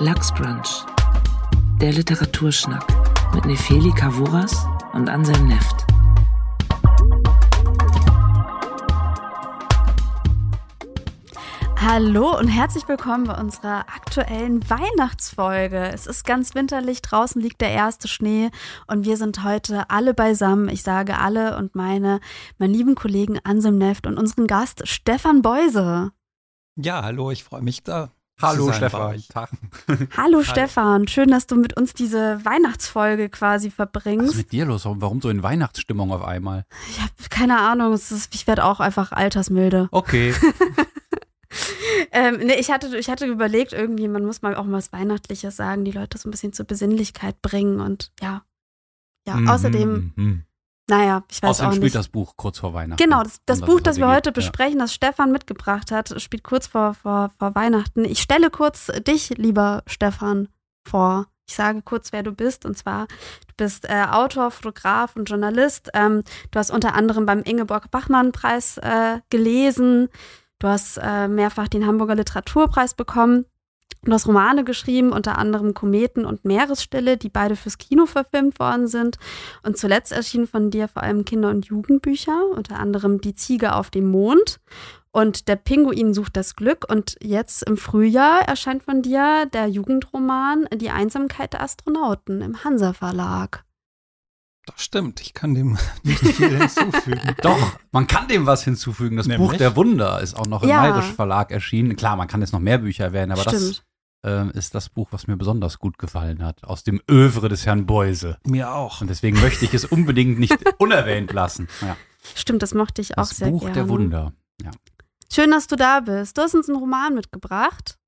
Lachsbrunch. Der Literaturschnack mit Nefeli Kavuras und Anselm Neft. Hallo und herzlich willkommen bei unserer aktuellen Weihnachtsfolge. Es ist ganz winterlich, draußen liegt der erste Schnee und wir sind heute alle beisammen. Ich sage alle und meine, meinen lieben Kollegen Anselm Neft und unseren Gast Stefan Beuse. Ja, hallo, ich freue mich da. Hallo Stefan. Tag. Hallo, Stefan, schön, dass du mit uns diese Weihnachtsfolge quasi verbringst. Was ist mit dir los? Warum so in Weihnachtsstimmung auf einmal? Ich habe keine Ahnung, ist, ich werde auch einfach altersmilde. Okay. ähm, nee, ich hatte, ich hatte überlegt, irgendwie, man muss mal auch mal was Weihnachtliches sagen, die Leute so ein bisschen zur Besinnlichkeit bringen und ja. Ja, mhm, außerdem mhm. Naja, ich weiß Außerdem auch nicht. spielt das Buch kurz vor Weihnachten. Genau, das, das Buch, das wir heute besprechen, ja. das Stefan mitgebracht hat, spielt kurz vor, vor, vor Weihnachten. Ich stelle kurz dich, lieber Stefan, vor. Ich sage kurz, wer du bist. Und zwar, du bist äh, Autor, Fotograf und Journalist. Ähm, du hast unter anderem beim Ingeborg-Bachmann-Preis äh, gelesen. Du hast äh, mehrfach den Hamburger Literaturpreis bekommen. Du hast Romane geschrieben, unter anderem Kometen und Meeresstille, die beide fürs Kino verfilmt worden sind. Und zuletzt erschienen von dir vor allem Kinder- und Jugendbücher, unter anderem Die Ziege auf dem Mond und Der Pinguin sucht das Glück. Und jetzt im Frühjahr erscheint von dir der Jugendroman Die Einsamkeit der Astronauten im Hansa Verlag. Das stimmt, ich kann dem nicht viel hinzufügen. Doch, man kann dem was hinzufügen. Das Nämlich? Buch der Wunder ist auch noch im ja. Mayrisch Verlag erschienen. Klar, man kann jetzt noch mehr Bücher erwähnen, aber stimmt. das äh, ist das Buch, was mir besonders gut gefallen hat. Aus dem Övre des Herrn Beuse. Mir auch. Und deswegen möchte ich es unbedingt nicht unerwähnt lassen. Ja. Stimmt, das mochte ich auch das sehr Buch gerne. der Wunder. Ja. Schön, dass du da bist. Du hast uns einen Roman mitgebracht.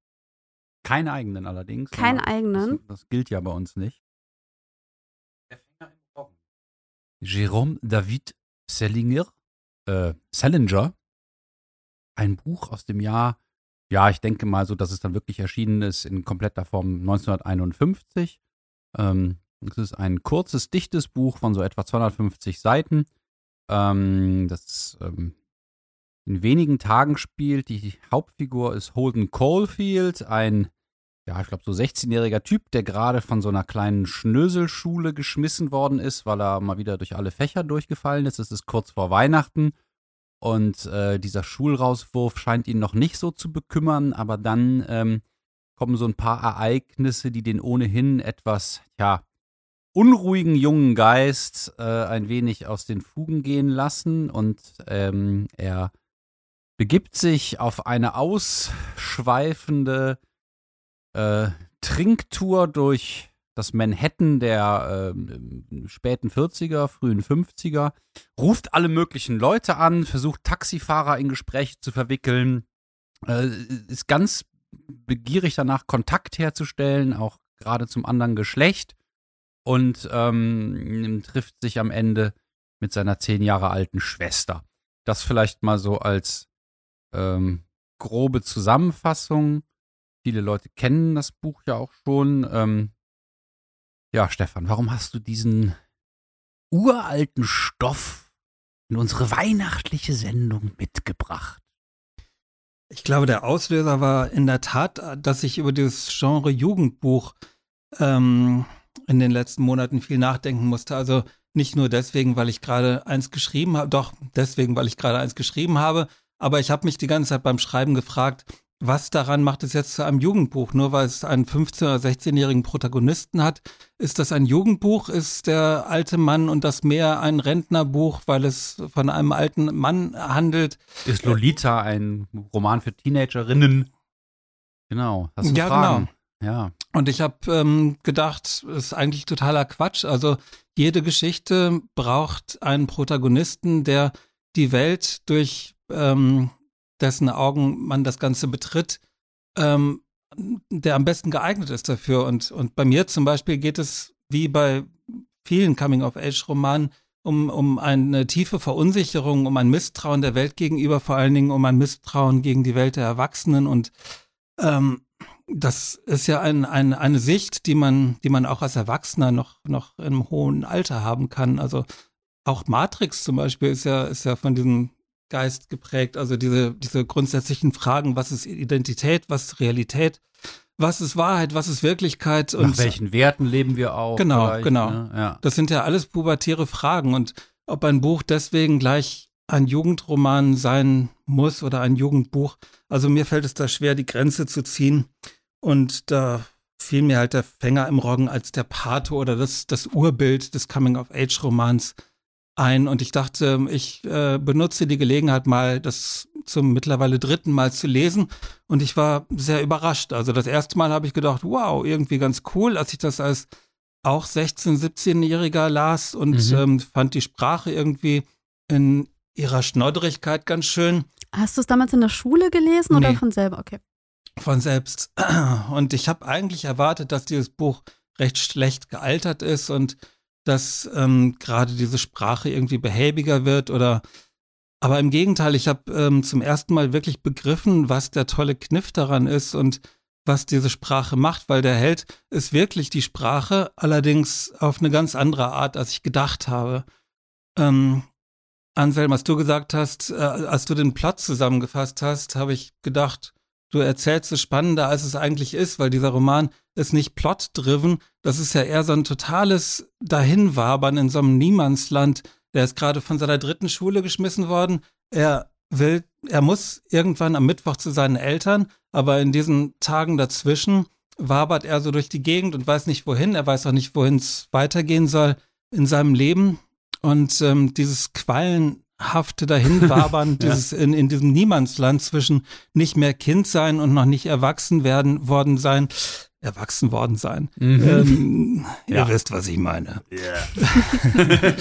Keinen eigenen allerdings. Keinen eigenen. Das, das, gilt ja bei uns nicht. Jérôme David Selinger, äh, Salinger. Ein Buch aus dem Jahr ja, ich denke mal so, dass es dann wirklich erschienen ist in kompletter Form 1951. Ähm, es ist ein kurzes, dichtes Buch von so etwa 250 Seiten, ähm, das ähm, in wenigen Tagen spielt. Die Hauptfigur ist Holden Caulfield, ein, ja, ich glaube, so 16-jähriger Typ, der gerade von so einer kleinen Schnöselschule geschmissen worden ist, weil er mal wieder durch alle Fächer durchgefallen ist. Es ist kurz vor Weihnachten und äh, dieser Schulrauswurf scheint ihn noch nicht so zu bekümmern, aber dann ähm, kommen so ein paar Ereignisse, die den ohnehin etwas, ja, unruhigen jungen Geist äh, ein wenig aus den Fugen gehen lassen. Und ähm, er begibt sich auf eine ausschweifende äh, Trinktour durch das Manhattan der äh, späten 40er, frühen 50er, ruft alle möglichen Leute an, versucht Taxifahrer in Gespräche zu verwickeln, äh, ist ganz begierig danach, Kontakt herzustellen, auch gerade zum anderen Geschlecht und ähm, trifft sich am Ende mit seiner zehn Jahre alten Schwester. Das vielleicht mal so als ähm, grobe Zusammenfassung. Viele Leute kennen das Buch ja auch schon. Ähm, ja, Stefan, warum hast du diesen uralten Stoff in unsere weihnachtliche Sendung mitgebracht? Ich glaube, der Auslöser war in der Tat, dass ich über dieses Genre Jugendbuch ähm, in den letzten Monaten viel nachdenken musste. Also nicht nur deswegen, weil ich gerade eins geschrieben habe, doch deswegen, weil ich gerade eins geschrieben habe, aber ich habe mich die ganze Zeit beim Schreiben gefragt, was daran macht es jetzt zu einem Jugendbuch? Nur weil es einen 15- oder 16-jährigen Protagonisten hat, ist das ein Jugendbuch? Ist der alte Mann und das Meer ein Rentnerbuch, weil es von einem alten Mann handelt? Ist Lolita ein Roman für Teenagerinnen? Genau. Hast du ja, Fragen? genau. Ja. Und ich habe ähm, gedacht, es ist eigentlich totaler Quatsch. Also jede Geschichte braucht einen Protagonisten, der die Welt durch ähm, dessen Augen man das Ganze betritt, ähm, der am besten geeignet ist dafür. Und, und bei mir zum Beispiel geht es wie bei vielen Coming-of-Age-Romanen um, um eine tiefe Verunsicherung, um ein Misstrauen der Welt gegenüber, vor allen Dingen um ein Misstrauen gegen die Welt der Erwachsenen. Und ähm, das ist ja ein, ein, eine Sicht, die man, die man auch als Erwachsener noch, noch im hohen Alter haben kann. Also auch Matrix zum Beispiel ist ja, ist ja von diesem Geist geprägt. Also diese, diese grundsätzlichen Fragen, was ist Identität, was ist Realität, was ist Wahrheit, was ist Wirklichkeit und nach welchen Werten leben wir auch. Genau, genau. Ne? Ja. Das sind ja alles pubertäre Fragen und ob ein Buch deswegen gleich ein Jugendroman sein muss oder ein Jugendbuch. Also mir fällt es da schwer, die Grenze zu ziehen. Und da fiel mir halt der Fänger im Roggen als der Pate oder das, das Urbild des Coming-of-Age-Romans ein. Und ich dachte, ich äh, benutze die Gelegenheit mal, das zum mittlerweile dritten Mal zu lesen. Und ich war sehr überrascht. Also das erste Mal habe ich gedacht, wow, irgendwie ganz cool, als ich das als auch 16-, 17-Jähriger las und mhm. ähm, fand die Sprache irgendwie in ihrer Schnodderigkeit ganz schön. Hast du es damals in der Schule gelesen nee. oder von selber? Okay. Von selbst. Und ich habe eigentlich erwartet, dass dieses Buch recht schlecht gealtert ist und dass ähm, gerade diese Sprache irgendwie behäbiger wird oder aber im Gegenteil, ich habe ähm, zum ersten Mal wirklich begriffen, was der tolle Kniff daran ist und was diese Sprache macht, weil der Held ist wirklich die Sprache, allerdings auf eine ganz andere Art, als ich gedacht habe. Ähm, Anselm, was du gesagt hast, äh, als du den Plot zusammengefasst hast, habe ich gedacht, du erzählst es spannender, als es eigentlich ist, weil dieser Roman ist nicht plot-driven. Das ist ja eher so ein totales Dahinwabern in so einem Niemandsland. Der ist gerade von seiner dritten Schule geschmissen worden. Er will, er muss irgendwann am Mittwoch zu seinen Eltern, aber in diesen Tagen dazwischen wabert er so durch die Gegend und weiß nicht wohin. Er weiß auch nicht, wohin es weitergehen soll in seinem Leben. Und ähm, dieses quallenhafte Dahinwabern, ja. dieses in, in diesem Niemandsland zwischen nicht mehr Kind sein und noch nicht erwachsen werden worden sein, erwachsen worden sein. Mhm. Ähm, ja. Ihr wisst, was ich meine. Yeah.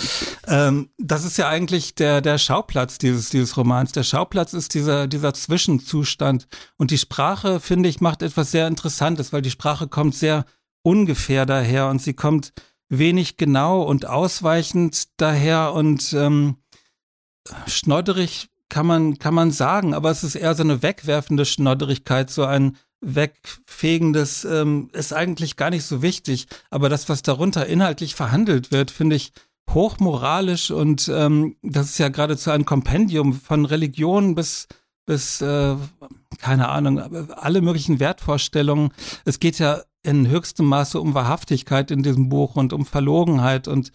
ähm, das ist ja eigentlich der, der Schauplatz dieses, dieses Romans. Der Schauplatz ist dieser, dieser Zwischenzustand. Und die Sprache, finde ich, macht etwas sehr Interessantes, weil die Sprache kommt sehr ungefähr daher und sie kommt wenig genau und ausweichend daher und ähm, schnodderig kann man, kann man sagen, aber es ist eher so eine wegwerfende Schnodderigkeit, so ein wegfegendes ähm, ist eigentlich gar nicht so wichtig. Aber das, was darunter inhaltlich verhandelt wird, finde ich hochmoralisch und ähm, das ist ja geradezu ein Kompendium von Religion bis bis äh, keine Ahnung, alle möglichen Wertvorstellungen. Es geht ja in höchstem Maße um Wahrhaftigkeit in diesem Buch und um Verlogenheit und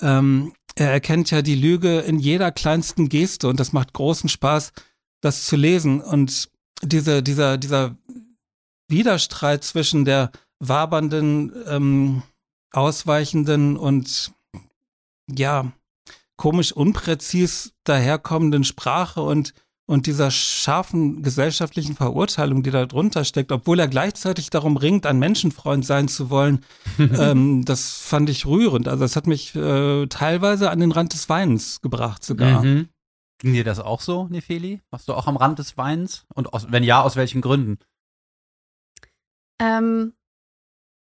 ähm, er erkennt ja die Lüge in jeder kleinsten Geste und das macht großen Spaß, das zu lesen und diese, dieser, dieser Widerstreit zwischen der wabernden, ähm, ausweichenden und ja, komisch unpräzis daherkommenden Sprache und und dieser scharfen gesellschaftlichen Verurteilung, die da drunter steckt, obwohl er gleichzeitig darum ringt, ein Menschenfreund sein zu wollen, ähm, das fand ich rührend. Also es hat mich äh, teilweise an den Rand des Weinens gebracht sogar. Mhm. Ging dir das auch so, Nefeli? Warst du auch am Rand des Weins? Und aus, wenn ja, aus welchen Gründen? Ähm,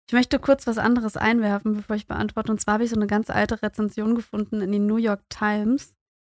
ich möchte kurz was anderes einwerfen, bevor ich beantworte. Und zwar habe ich so eine ganz alte Rezension gefunden in den New York Times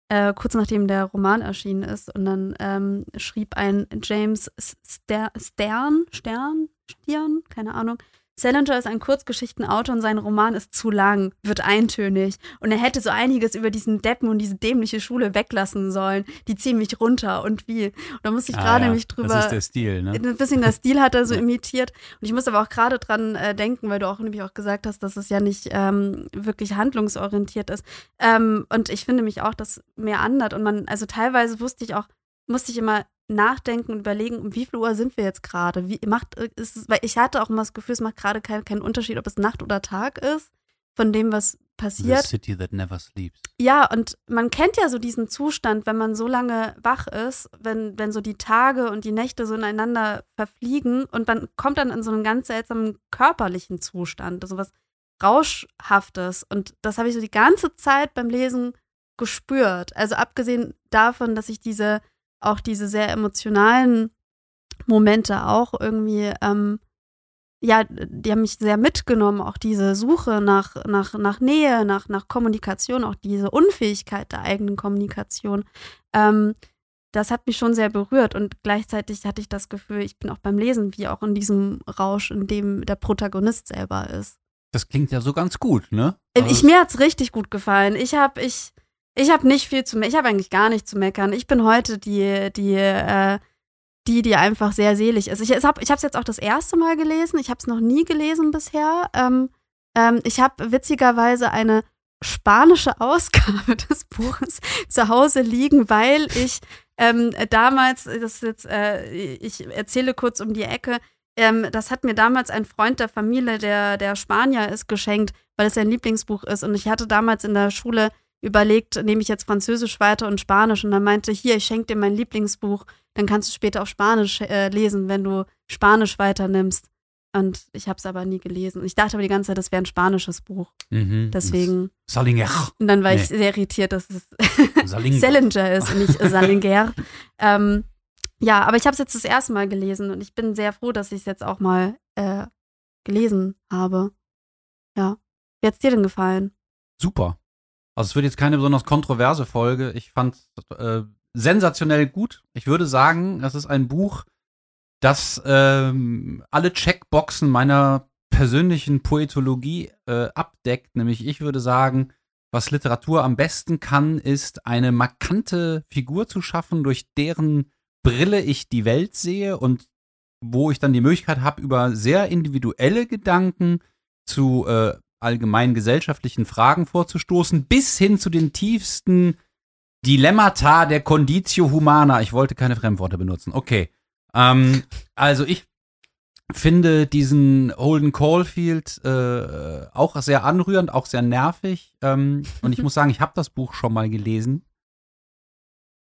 äh, kurz nachdem der Roman erschienen ist. Und dann ähm, schrieb ein James Ster Stern, Stern, Stirn, keine Ahnung, Salinger ist ein Kurzgeschichtenautor und sein Roman ist zu lang, wird eintönig. Und er hätte so einiges über diesen Deppen und diese dämliche Schule weglassen sollen. Die ziehen mich runter und wie. Und da muss ich ah, gerade ja. mich drüber. Das ist der Stil, ne? Ein bisschen der Stil hat er so imitiert. Und ich muss aber auch gerade dran äh, denken, weil du auch nämlich auch gesagt hast, dass es ja nicht ähm, wirklich handlungsorientiert ist. Ähm, und ich finde mich auch, dass mehr andert. Und man, also teilweise wusste ich auch, musste ich immer nachdenken und überlegen, um wie viel Uhr sind wir jetzt gerade? Wie macht ist weil ich hatte auch immer das Gefühl, es macht gerade keinen kein Unterschied, ob es Nacht oder Tag ist, von dem, was passiert. The city that never sleeps. Ja, und man kennt ja so diesen Zustand, wenn man so lange wach ist, wenn, wenn so die Tage und die Nächte so ineinander verfliegen und man kommt dann in so einen ganz seltsamen körperlichen Zustand, so was Rauschhaftes. Und das habe ich so die ganze Zeit beim Lesen gespürt. Also abgesehen davon, dass ich diese auch diese sehr emotionalen Momente auch irgendwie, ähm, ja, die haben mich sehr mitgenommen, auch diese Suche nach, nach, nach Nähe, nach, nach Kommunikation, auch diese Unfähigkeit der eigenen Kommunikation. Ähm, das hat mich schon sehr berührt und gleichzeitig hatte ich das Gefühl, ich bin auch beim Lesen wie auch in diesem Rausch, in dem der Protagonist selber ist. Das klingt ja so ganz gut, ne? Äh, ich, mir hat's richtig gut gefallen. Ich habe ich, ich habe nicht viel zu meckern. Ich habe eigentlich gar nicht zu meckern. Ich bin heute die, die, äh, die, die einfach sehr selig ist. Ich habe es jetzt auch das erste Mal gelesen. Ich habe es noch nie gelesen bisher. Ähm, ähm, ich habe witzigerweise eine spanische Ausgabe des Buches zu Hause liegen, weil ich ähm, damals, das jetzt, äh, ich erzähle kurz um die Ecke, ähm, das hat mir damals ein Freund der Familie, der, der Spanier ist, geschenkt, weil es sein Lieblingsbuch ist. Und ich hatte damals in der Schule überlegt, nehme ich jetzt Französisch weiter und Spanisch. Und dann meinte, hier, ich schenke dir mein Lieblingsbuch, dann kannst du später auch Spanisch äh, lesen, wenn du Spanisch weiternimmst. Und ich habe es aber nie gelesen. Ich dachte aber die ganze Zeit, das wäre ein spanisches Buch. Mhm, Deswegen. Salinger. Und dann war nee. ich sehr irritiert, dass es Salinger ist und nicht Salinger. ähm, ja, aber ich habe es jetzt das erste Mal gelesen und ich bin sehr froh, dass ich es jetzt auch mal äh, gelesen habe. Ja. Wie hat es dir denn gefallen? Super. Also es wird jetzt keine besonders kontroverse Folge. Ich fand äh, sensationell gut. Ich würde sagen, es ist ein Buch, das ähm, alle Checkboxen meiner persönlichen Poetologie äh, abdeckt. Nämlich ich würde sagen, was Literatur am besten kann, ist eine markante Figur zu schaffen, durch deren Brille ich die Welt sehe und wo ich dann die Möglichkeit habe, über sehr individuelle Gedanken zu äh, allgemein gesellschaftlichen Fragen vorzustoßen, bis hin zu den tiefsten Dilemmata der Conditio Humana. Ich wollte keine Fremdworte benutzen. Okay. Ähm, also ich finde diesen Holden Caulfield äh, auch sehr anrührend, auch sehr nervig. Ähm, und ich muss sagen, ich habe das Buch schon mal gelesen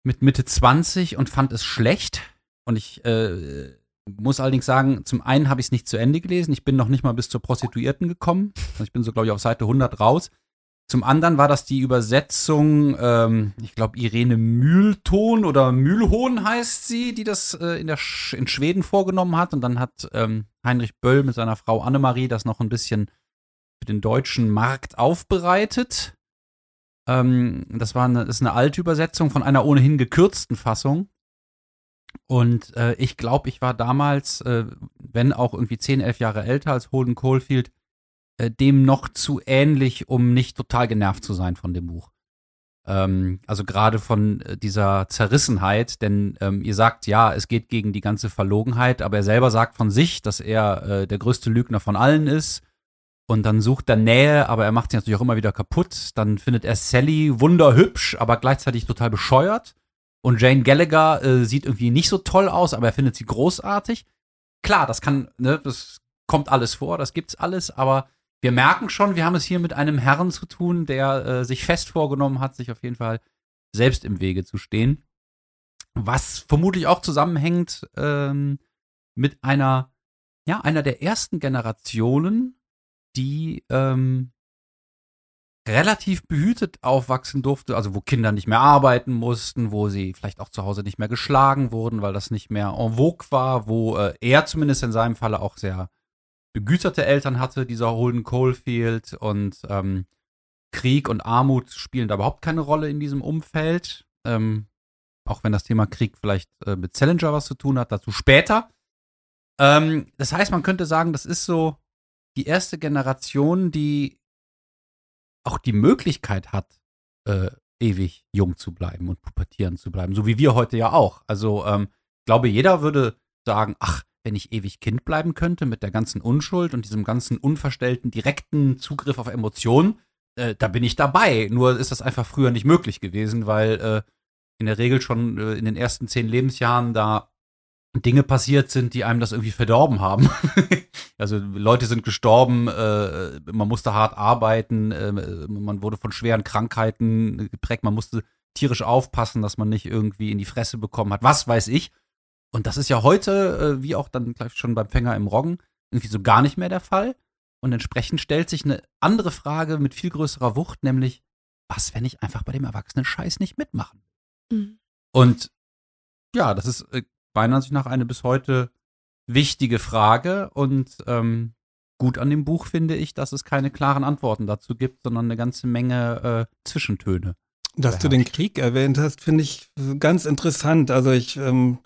mit Mitte 20 und fand es schlecht. Und ich äh, muss allerdings sagen, zum einen habe ich es nicht zu Ende gelesen. Ich bin noch nicht mal bis zur Prostituierten gekommen. Also ich bin so, glaube ich, auf Seite 100 raus. Zum anderen war das die Übersetzung, ähm, ich glaube, Irene Mühlton oder Mühlhohn heißt sie, die das äh, in, der Sch in Schweden vorgenommen hat. Und dann hat ähm, Heinrich Böll mit seiner Frau Annemarie das noch ein bisschen für den deutschen Markt aufbereitet. Ähm, das war eine, ist eine alte Übersetzung von einer ohnehin gekürzten Fassung. Und äh, ich glaube, ich war damals, äh, wenn auch irgendwie 10, 11 Jahre älter als Holden Caulfield, äh, dem noch zu ähnlich, um nicht total genervt zu sein von dem Buch. Ähm, also gerade von äh, dieser Zerrissenheit, denn ähm, ihr sagt, ja, es geht gegen die ganze Verlogenheit, aber er selber sagt von sich, dass er äh, der größte Lügner von allen ist. Und dann sucht er Nähe, aber er macht sie natürlich auch immer wieder kaputt. Dann findet er Sally wunderhübsch, aber gleichzeitig total bescheuert. Und Jane Gallagher äh, sieht irgendwie nicht so toll aus, aber er findet sie großartig. Klar, das kann, ne, das kommt alles vor, das gibt's alles, aber wir merken schon, wir haben es hier mit einem Herrn zu tun, der äh, sich fest vorgenommen hat, sich auf jeden Fall selbst im Wege zu stehen. Was vermutlich auch zusammenhängt ähm, mit einer, ja, einer der ersten Generationen, die ähm, relativ behütet aufwachsen durfte, also wo Kinder nicht mehr arbeiten mussten, wo sie vielleicht auch zu Hause nicht mehr geschlagen wurden, weil das nicht mehr en vogue war, wo äh, er zumindest in seinem Falle auch sehr begüterte Eltern hatte, dieser Holden Coalfield und ähm, Krieg und Armut spielen da überhaupt keine Rolle in diesem Umfeld. Ähm, auch wenn das Thema Krieg vielleicht äh, mit Challenger was zu tun hat, dazu später. Ähm, das heißt, man könnte sagen, das ist so die erste Generation, die auch die Möglichkeit hat, äh, ewig jung zu bleiben und pubertieren zu bleiben, so wie wir heute ja auch. Also ähm, ich glaube, jeder würde sagen, ach, wenn ich ewig Kind bleiben könnte mit der ganzen Unschuld und diesem ganzen unverstellten, direkten Zugriff auf Emotionen, äh, da bin ich dabei. Nur ist das einfach früher nicht möglich gewesen, weil äh, in der Regel schon äh, in den ersten zehn Lebensjahren da Dinge passiert sind, die einem das irgendwie verdorben haben. also Leute sind gestorben, äh, man musste hart arbeiten, äh, man wurde von schweren Krankheiten geprägt, man musste tierisch aufpassen, dass man nicht irgendwie in die Fresse bekommen hat, was weiß ich. Und das ist ja heute, äh, wie auch dann gleich schon beim Fänger im Roggen, irgendwie so gar nicht mehr der Fall. Und entsprechend stellt sich eine andere Frage mit viel größerer Wucht, nämlich, was, wenn ich einfach bei dem erwachsenen Scheiß nicht mitmachen mhm. Und ja, das ist äh, meiner Ansicht nach eine bis heute wichtige Frage. Und ähm, gut an dem Buch finde ich, dass es keine klaren Antworten dazu gibt, sondern eine ganze Menge äh, Zwischentöne. Dass du den Krieg erwähnt hast, finde ich ganz interessant. Also ich ähm,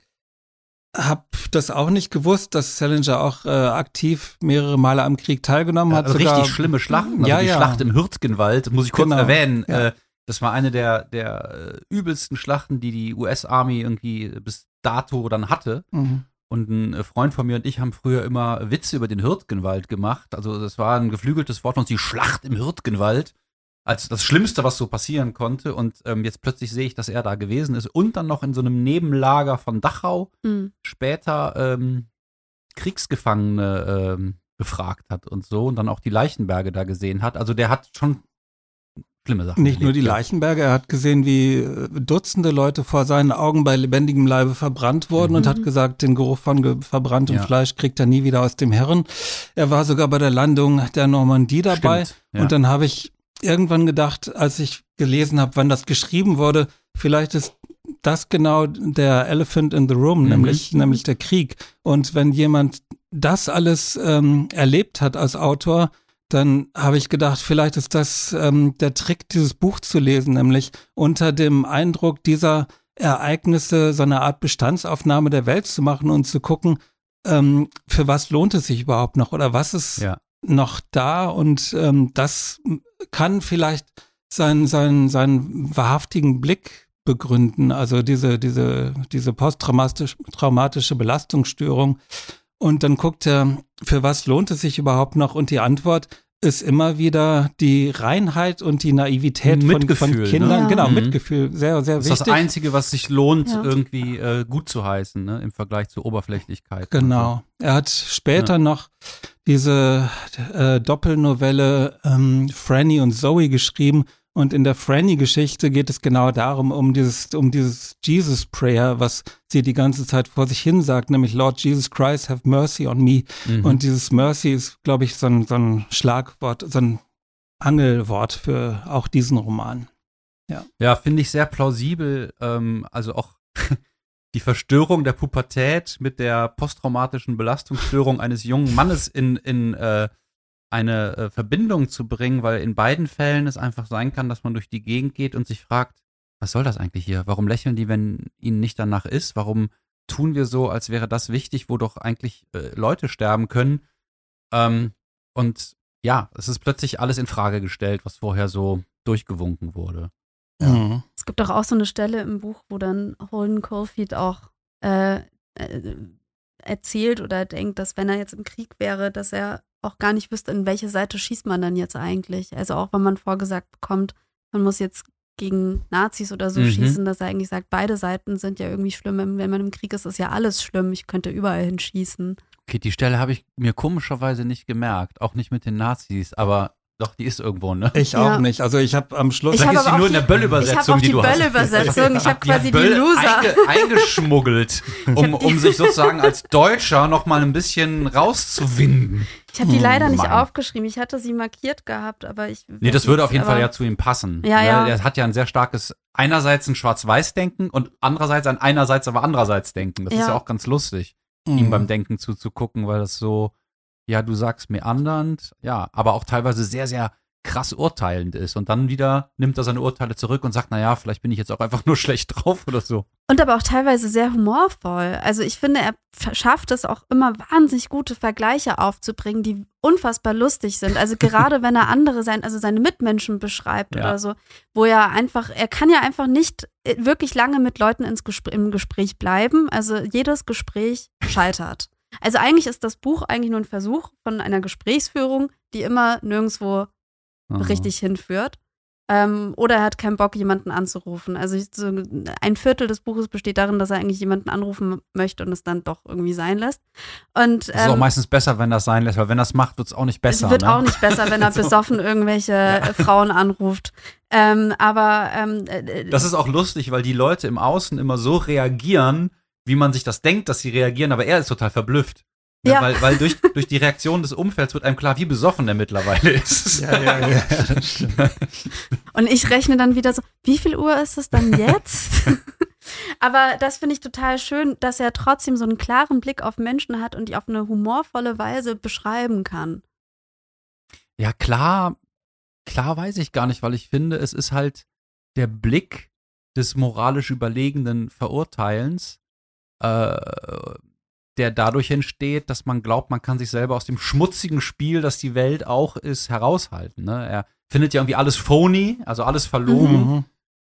hab das auch nicht gewusst, dass Salinger auch äh, aktiv mehrere Male am Krieg teilgenommen hat. Ja, richtig sogar, schlimme Schlachten. Also ja, die ja. Schlacht im Hürtgenwald, muss ich kurz genau. erwähnen. Ja. Äh, das war eine der, der äh, übelsten Schlachten, die die US-Army irgendwie bis dato dann hatte. Mhm. Und ein äh, Freund von mir und ich haben früher immer Witze über den Hürtgenwald gemacht. Also das war ein geflügeltes Wort und die Schlacht im Hürtgenwald als das Schlimmste, was so passieren konnte. Und ähm, jetzt plötzlich sehe ich, dass er da gewesen ist und dann noch in so einem Nebenlager von Dachau Mhm. später ähm, Kriegsgefangene ähm, befragt hat und so und dann auch die Leichenberge da gesehen hat. Also der hat schon schlimme Sachen. Nicht nur die erlebt, ja. Leichenberge, er hat gesehen, wie äh, Dutzende Leute vor seinen Augen bei lebendigem Leibe verbrannt wurden und Mhm. hat gesagt, den Geruch von verbranntem Ja. Fleisch kriegt er nie wieder aus dem Hirn. Er war sogar bei der Landung der Normandie dabei. Stimmt, ja. Und dann habe ich irgendwann gedacht, als ich gelesen habe, wann das geschrieben wurde, vielleicht ist das genau der Elephant in the Room, Mhm. nämlich, nämlich der Krieg. Und wenn jemand das alles ähm, erlebt hat als Autor, dann habe ich gedacht, vielleicht ist das ähm, der Trick, dieses Buch zu lesen, nämlich unter dem Eindruck dieser Ereignisse so eine Art Bestandsaufnahme der Welt zu machen und zu gucken, ähm, für was lohnt es sich überhaupt noch oder was ist Ja. noch da und ähm, das kann vielleicht seinen, seinen, seinen wahrhaftigen Blick begründen, also diese, diese, diese posttraumatische traumatische Belastungsstörung. Und dann guckt er, für was lohnt es sich überhaupt noch? Und die Antwort ist immer wieder die Reinheit und die Naivität von, von ne? Kindern. Ja. Genau, Mhm. Mitgefühl, sehr, sehr Das ist wichtig. das Einzige, was sich lohnt, Ja. irgendwie äh, gut zu heißen, ne? im Vergleich zur Oberflächlichkeit. Genau. Er hat später noch diese äh, Doppelnovelle ähm, Franny und Zoe geschrieben. Und in der Franny-Geschichte geht es genau darum, um dieses, um dieses Jesus Prayer, was sie die ganze Zeit vor sich hin sagt, nämlich Lord Jesus Christ, have mercy on me. Mhm. Und dieses Mercy ist, glaube ich, so ein, so ein Schlagwort, so ein Angelwort für auch diesen Roman. Ja, finde ich sehr plausibel. Ähm, also auch die Verstörung der Pubertät mit der posttraumatischen Belastungsstörung eines jungen Mannes in, in äh, eine äh, Verbindung zu bringen, weil in beiden Fällen es einfach sein kann, dass man durch die Gegend geht und sich fragt, was soll das eigentlich hier? Warum lächeln die, wenn ihnen nicht danach ist? Warum tun wir so, als wäre das wichtig, wo doch eigentlich äh, Leute sterben können? Ähm, und ja, es ist plötzlich alles in Frage gestellt, was vorher so durchgewunken wurde. Ja. Mhm. Es gibt doch auch so eine Stelle im Buch, wo dann Holden Caulfield auch äh, äh, erzählt oder denkt, dass wenn er jetzt im Krieg wäre, dass er auch gar nicht wüsste, in welche Seite schießt man dann jetzt eigentlich. Also auch wenn man vorgesagt bekommt, man muss jetzt gegen Nazis oder so Mhm. schießen, dass er eigentlich sagt, beide Seiten sind ja irgendwie schlimm. Wenn man im Krieg ist, ist ja alles schlimm. Ich könnte überall hinschießen. Okay, die Stelle habe ich mir komischerweise nicht gemerkt, auch nicht mit den Nazis, aber doch, die ist irgendwo, ne? Ich Ja. auch nicht. Also ich habe am Schluss. Ich habe ist sie aber nur auch in der die- Böll-Übersetzung, Ich habe auch die die du hast. Böll-Übersetzung. Ich habe Die hat quasi die Böll Loser. Einge eingeschmuggelt, um, um sich sozusagen als Deutscher noch mal ein bisschen rauszuwinden. Ich habe die Hm, leider nicht Mann. aufgeschrieben. Ich hatte sie markiert gehabt, aber ich. Nee, das würde auf jeden Fall ja zu ihm passen. Ja, ne? ja. Er hat ja ein sehr starkes, einerseits ein Schwarz-Weiß-Denken und andererseits ein einerseits, aber andererseits Denken. Das ist Ja. ja auch ganz lustig, Mhm. ihm beim Denken zuzugucken, weil das so, ja, du sagst meandernd, ja, aber auch teilweise sehr, sehr krass urteilend ist. Und dann wieder nimmt er seine Urteile zurück und sagt, naja, vielleicht bin ich jetzt auch einfach nur schlecht drauf oder so. Und aber auch teilweise sehr humorvoll. Also ich finde, er schafft es auch immer wahnsinnig gute Vergleiche aufzubringen, die unfassbar lustig sind. Also gerade wenn er andere sein, also seine Mitmenschen beschreibt Ja. oder so, wo er einfach, er kann ja einfach nicht äh, wirklich lange mit Leuten ins Gespr im Gespräch bleiben. Also jedes Gespräch scheitert. Also eigentlich ist das Buch eigentlich nur ein Versuch von einer Gesprächsführung, die immer nirgendwo Aha. richtig hinführt. Ähm, oder er hat keinen Bock, jemanden anzurufen. Also ich- so ein Viertel des Buches besteht darin, dass er eigentlich jemanden anrufen möchte und es dann doch irgendwie sein lässt. Und Es ist auch ähm, meistens besser, wenn das sein lässt, weil wenn das macht, wird es auch nicht besser. es wird ne? auch nicht besser, wenn er So. besoffen irgendwelche äh, Frauen anruft. Ähm, aber ähm, äh, Das ist auch lustig, weil die Leute im Außen immer so reagieren, wie man sich das denkt, dass sie reagieren, aber er ist total verblüfft. Ne, Ja. Weil, weil durch, durch die Reaktion des Umfelds wird einem klar, wie besoffen er mittlerweile ist. Ja, ja, ja. Und ich rechne dann wieder so, wie viel Uhr ist es dann jetzt? Aber das finde ich total schön, dass er trotzdem so einen klaren Blick auf Menschen hat und die auf eine humorvolle Weise beschreiben kann. Ja, klar, klar weiß ich gar nicht, weil ich finde, es ist halt der Blick des moralisch überlegenen Verurteilens, äh, der dadurch entsteht, dass man glaubt, man kann sich selber aus dem schmutzigen Spiel, das die Welt auch ist, heraushalten. Ne? Er findet ja irgendwie alles phony, also alles verlogen, Mhm.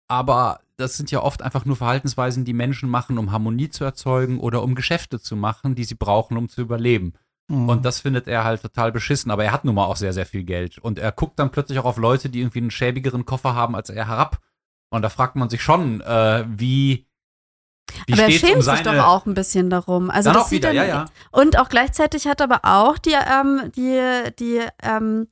aber das sind ja oft einfach nur Verhaltensweisen, die Menschen machen, um Harmonie zu erzeugen oder um Geschäfte zu machen, die sie brauchen, um zu überleben. Mhm. Und das findet er halt total beschissen. Aber er hat nun mal auch sehr, sehr viel Geld. Und er guckt dann plötzlich auch auf Leute, die irgendwie einen schäbigeren Koffer haben als er herab. Und da fragt man sich schon, äh, wie. Wie aber er schämt um sich doch auch ein bisschen darum. Also dann das auch wieder, dann, ja, ja. Und auch gleichzeitig hat aber auch die, ähm, die, die ähm,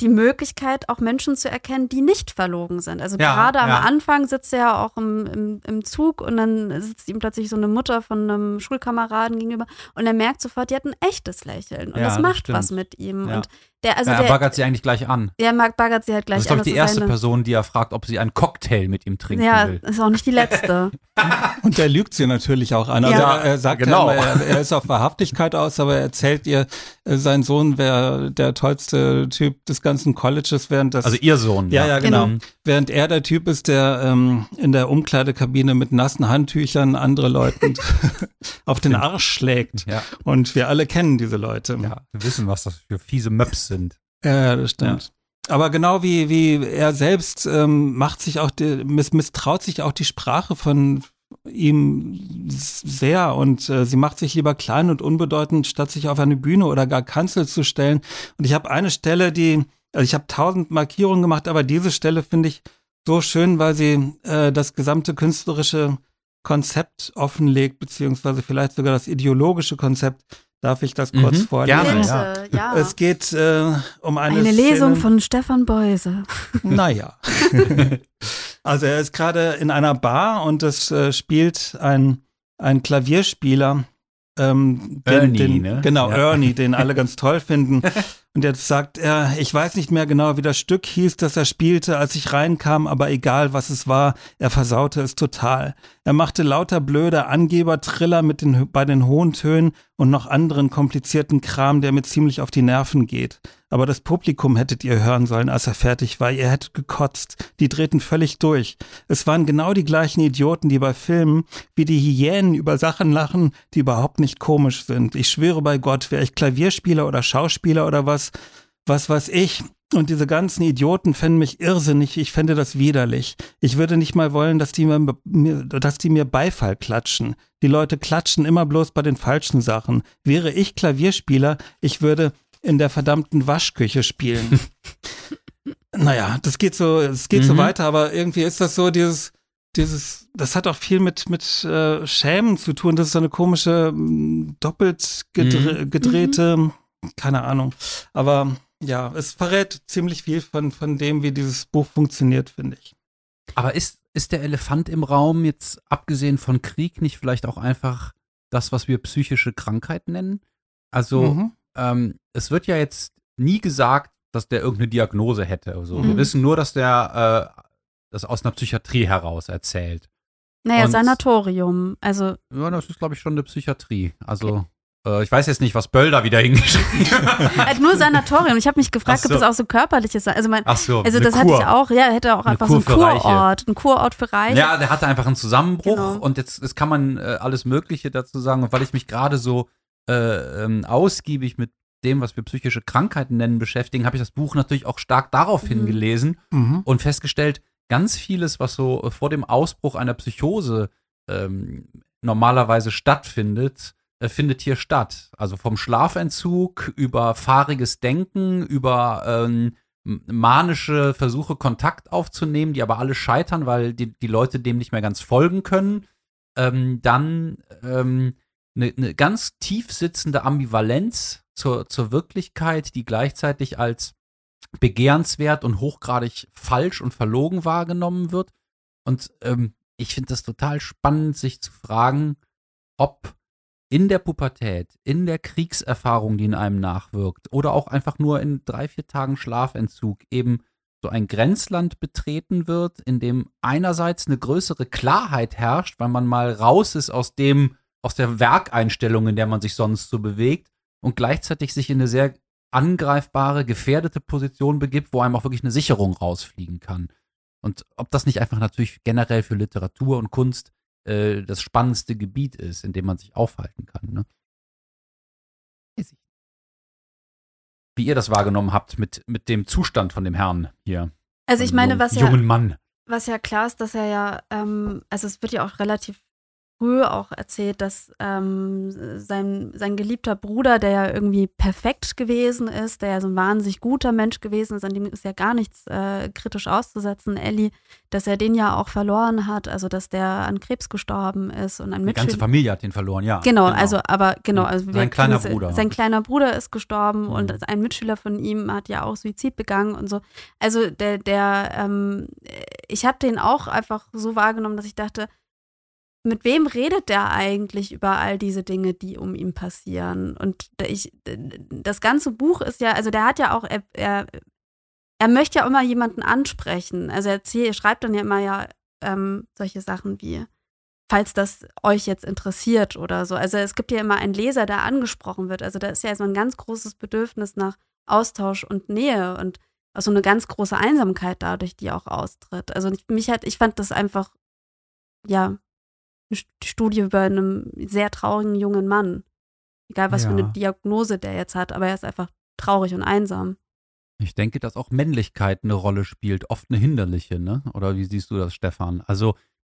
die Möglichkeit, auch Menschen zu erkennen, die nicht verlogen sind. Also ja, gerade am ja. Anfang sitzt er ja auch im, im, im, Zug und dann sitzt ihm plötzlich so eine Mutter von einem Schulkameraden gegenüber und er merkt sofort, die hat ein echtes Lächeln und ja, das macht das was mit ihm. Und der, also ja, er der, baggert sie eigentlich gleich an. Ja, Mark baggert sie halt gleich das ist, an. Das ist, die erste Person, die er fragt, ob sie einen Cocktail mit ihm trinken ja, will. Ja, ist auch nicht die letzte. Und der lügt sie natürlich auch an. Also ja, er, er sagt genau. ja, er, er, ist auf Wahrhaftigkeit aus, aber er erzählt ihr, äh, sein Sohn wäre der tollste Typ des ganzen Colleges, während das. Also ihr Sohn. Ja, ja, genau. genau. Während er der Typ ist, der ähm, in der Umkleidekabine mit nassen Handtüchern andere Leute auf den Arsch schlägt. Ja. Und wir alle kennen diese Leute. Ja, wir wissen, was das für fiese Möps sind. Ja, das stimmt. Ja. Aber genau wie, wie er selbst ähm, macht sich auch, die, miss, misstraut sich auch die Sprache von ihm sehr und äh, sie macht sich lieber klein und unbedeutend, statt sich auf eine Bühne oder gar Kanzel zu stellen. Und ich habe eine Stelle, die, also ich habe tausend Markierungen gemacht, aber diese Stelle finde ich so schön, weil sie äh, das gesamte künstlerische Konzept offenlegt, beziehungsweise vielleicht sogar das ideologische Konzept Darf ich das kurz mhm, vorlesen? Gerne, ja. ja. Es geht äh, um eine, eine Lesung von Stefan Beuse. Naja. also er ist gerade in einer Bar und es äh, spielt ein, ein Klavierspieler. Ähm, den, Ernie, den, ne? Genau, ja. Ernie, den alle ganz toll finden. Und jetzt sagt er, ich weiß nicht mehr genau, wie das Stück hieß, das er spielte, als ich reinkam, aber egal was es war, er versaute es total. Er machte lauter blöde Angebertriller mit den, bei den hohen Tönen und noch anderen komplizierten Kram, der mir ziemlich auf die Nerven geht. Aber das Publikum hättet ihr hören sollen, als er fertig war. Ihr hättet gekotzt. Die drehten völlig durch. Es waren genau die gleichen Idioten, die bei Filmen wie die Hyänen über Sachen lachen, die überhaupt nicht komisch sind. Ich schwöre bei Gott, wäre ich Klavierspieler oder Schauspieler oder was, was weiß ich, und diese ganzen Idioten fänden mich irrsinnig. Ich fände das widerlich. Ich würde nicht mal wollen, dass die mir, dass die mir Beifall klatschen. Die Leute klatschen immer bloß bei den falschen Sachen. Wäre ich Klavierspieler, ich würde in der verdammten Waschküche spielen. naja, das geht so, es geht mhm. so weiter, aber irgendwie ist das so dieses, dieses, das hat auch viel mit, mit äh, Schämen zu tun. Das ist so eine komische, doppelt gedre mhm. gedrehte, mhm. keine Ahnung. Aber ja, es verrät ziemlich viel von, von dem, wie dieses Buch funktioniert, finde ich. Aber ist, ist der Elefant im Raum jetzt, abgesehen von Krieg, nicht vielleicht auch einfach das, was wir psychische Krankheit nennen? Also, mhm. Ähm, es wird ja jetzt nie gesagt, dass der irgendeine Diagnose hätte. Also, mhm. Wir wissen nur, dass der äh, das aus einer Psychiatrie heraus erzählt. Naja, Und, Sanatorium. Also. Ja, das ist, glaube ich, schon eine Psychiatrie. Also. Okay. Äh, ich weiß jetzt nicht, was Böll da wieder hingeschrieben hat. er hat nur Sanatorium. Ich habe mich gefragt, so. ob es auch so körperliches sei. Also, mein, Ach so, also das Kur. hatte ich auch, ja, er hätte auch eine einfach Kur so einen Kurort, einen Kurort für Reiche. Ja, der hatte einfach einen Zusammenbruch genau. und jetzt, jetzt kann man äh, alles Mögliche dazu sagen. Und weil ich mich gerade so äh, ähm, ausgiebig mit dem, was wir psychische Krankheiten nennen, beschäftigen, habe ich das Buch natürlich auch stark darauf mhm. hingelesen mhm. und festgestellt, ganz vieles, was so vor dem Ausbruch einer Psychose ähm, normalerweise stattfindet, äh, findet hier statt. Also vom Schlafentzug über fahriges Denken, über ähm, manische Versuche, Kontakt aufzunehmen, die aber alle scheitern, weil die, die Leute dem nicht mehr ganz folgen können. Ähm, dann ähm, eine, eine ganz tief sitzende Ambivalenz zur, zur Wirklichkeit, die gleichzeitig als begehrenswert und hochgradig falsch und verlogen wahrgenommen wird. Und ähm, ich finde das total spannend, sich zu fragen, ob in der Pubertät, in der Kriegserfahrung, die in einem nachwirkt, oder auch einfach nur in drei, vier Tagen Schlafentzug eben so ein Grenzland betreten wird, in dem einerseits eine größere Klarheit herrscht, weil man mal raus ist aus dem, aus der Werkeinstellung, in der man sich sonst so bewegt, und gleichzeitig sich in eine sehr angreifbare, gefährdete Position begibt, wo einem auch wirklich eine Sicherung rausfliegen kann. Und ob das nicht einfach natürlich generell für Literatur und Kunst äh, das spannendste Gebiet ist, in dem man sich aufhalten kann. Ne? Wie ihr das wahrgenommen habt mit, mit dem Zustand von dem Herrn hier. Also ich meine, was jungen ja, Mann. was ja klar ist, dass er ja, ähm, also es wird ja auch relativ früh auch erzählt, dass ähm, sein, sein geliebter Bruder, der ja irgendwie perfekt gewesen ist, der ja so ein wahnsinnig guter Mensch gewesen ist, an dem ist ja gar nichts äh, kritisch auszusetzen, Ellie, dass er den ja auch verloren hat, also dass der an Krebs gestorben ist und ein Die ganze Familie hat den verloren, ja. Genau, also aber genau, also Sein kleiner es- Bruder. Sein kleiner Bruder ist gestorben Mhm. und ein Mitschüler von ihm hat ja auch Suizid begangen und so. Also der, der, ähm, ich habe den auch einfach so wahrgenommen, dass ich dachte, mit wem redet der eigentlich über all diese Dinge, die um ihn passieren? Und ich, das ganze Buch ist ja, also der hat ja auch, er, er, er möchte ja immer jemanden ansprechen. Also er er schreibt dann ja immer ja ähm, solche Sachen wie, falls das euch jetzt interessiert oder so. Also es gibt ja immer einen Leser, der angesprochen wird. Also da ist ja so ein ganz großes Bedürfnis nach Austausch und Nähe und auch so eine ganz große Einsamkeit dadurch, die auch austritt. Also ich- mich hat, ich fand das einfach, ja, Studie über einen sehr traurigen jungen Mann. Egal, was für Ja. eine Diagnose der jetzt hat, aber er ist einfach traurig und einsam. Ich denke, dass auch Männlichkeit eine Rolle spielt, oft eine hinderliche, ne? Oder wie siehst du das, Stefan? Also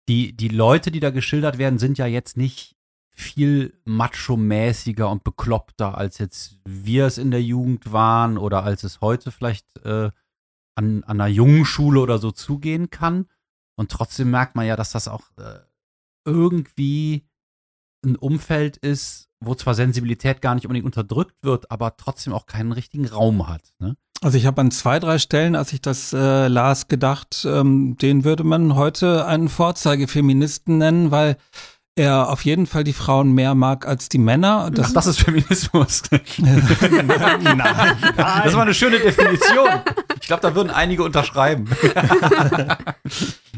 die, die Leute, die da geschildert werden, sind ja jetzt nicht viel macho-mäßiger und bekloppter, als jetzt wir es in der Jugend waren oder als es heute vielleicht äh, an, an einer jungen Schule oder so zugehen kann. Und trotzdem merkt man ja, dass das auch äh, irgendwie ein Umfeld ist, wo zwar Sensibilität gar nicht unbedingt unterdrückt wird, aber trotzdem auch keinen richtigen Raum hat. Ne? Also ich habe an zwei, drei Stellen, als ich das äh, las, gedacht, ähm, den würde man heute einen Vorzeigefeministen nennen, weil er auf jeden Fall die Frauen mehr mag als die Männer. Ach, das ist Feminismus. Nein. Das war eine schöne Definition. Ich glaube, da würden einige unterschreiben.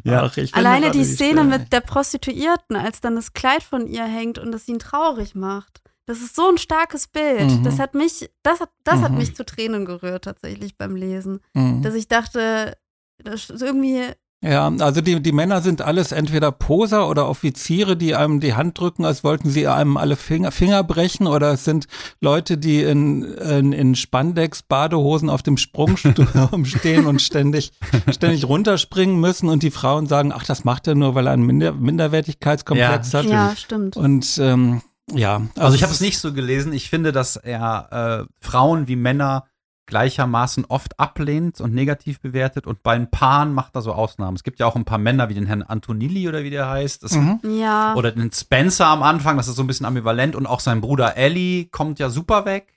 Ja, ich finde Alleine die Szene Stelle. mit der Prostituierten, als dann das Kleid von ihr hängt und es ihn traurig macht. Das ist so ein starkes Bild. Mhm. Das hat mich, das hat, das hat Mhm. mich zu Tränen gerührt tatsächlich beim Lesen. Mhm. Dass ich dachte, das ist irgendwie, Ja, also die, die Männer sind alles entweder Poser oder Offiziere, die einem die Hand drücken, als wollten sie einem alle Finger, Finger brechen, oder es sind Leute, die in, in, in Spandex-Badehosen auf dem Sprungsturm stehen und ständig, ständig runterspringen müssen und die Frauen sagen, ach, das macht er nur, weil er einen Minder Minderwertigkeitskomplex Ja, hat. ja, stimmt. Und ähm, ja, Also ich habe es nicht so gelesen. Ich finde, dass er äh, Frauen wie Männer gleichermaßen oft ablehnt und negativ bewertet und bei ein Paaren macht er so Ausnahmen. Es gibt ja auch ein paar Männer wie den Herrn Antonilli oder wie der heißt. Das Mhm. Ja. Oder den Spencer am Anfang, das ist so ein bisschen ambivalent. Und auch sein Bruder Ellie kommt ja super weg.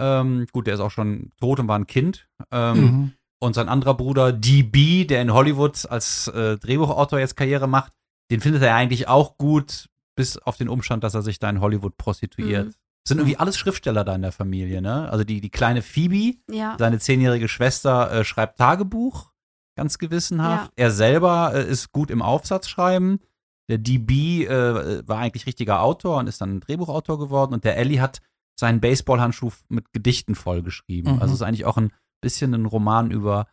Ähm, gut, der ist auch schon tot und war ein Kind. Ähm, Mhm. Und sein anderer Bruder DB, der in Hollywood als äh, Drehbuchautor jetzt Karriere macht, den findet er eigentlich auch gut, bis auf den Umstand, dass er sich da in Hollywood prostituiert. Mhm. Sind irgendwie alles Schriftsteller da in der Familie, ne? Also die, die kleine Phoebe, ja. seine zehnjährige Schwester, äh, schreibt Tagebuch, ganz gewissenhaft. Er selber äh, ist gut im Aufsatzschreiben. Der DB äh, war eigentlich richtiger Autor und ist dann Drehbuchautor geworden. Und der Ellie hat seinen Baseballhandschuh mit Gedichten vollgeschrieben. Mhm. Also es ist eigentlich auch ein bisschen ein Roman über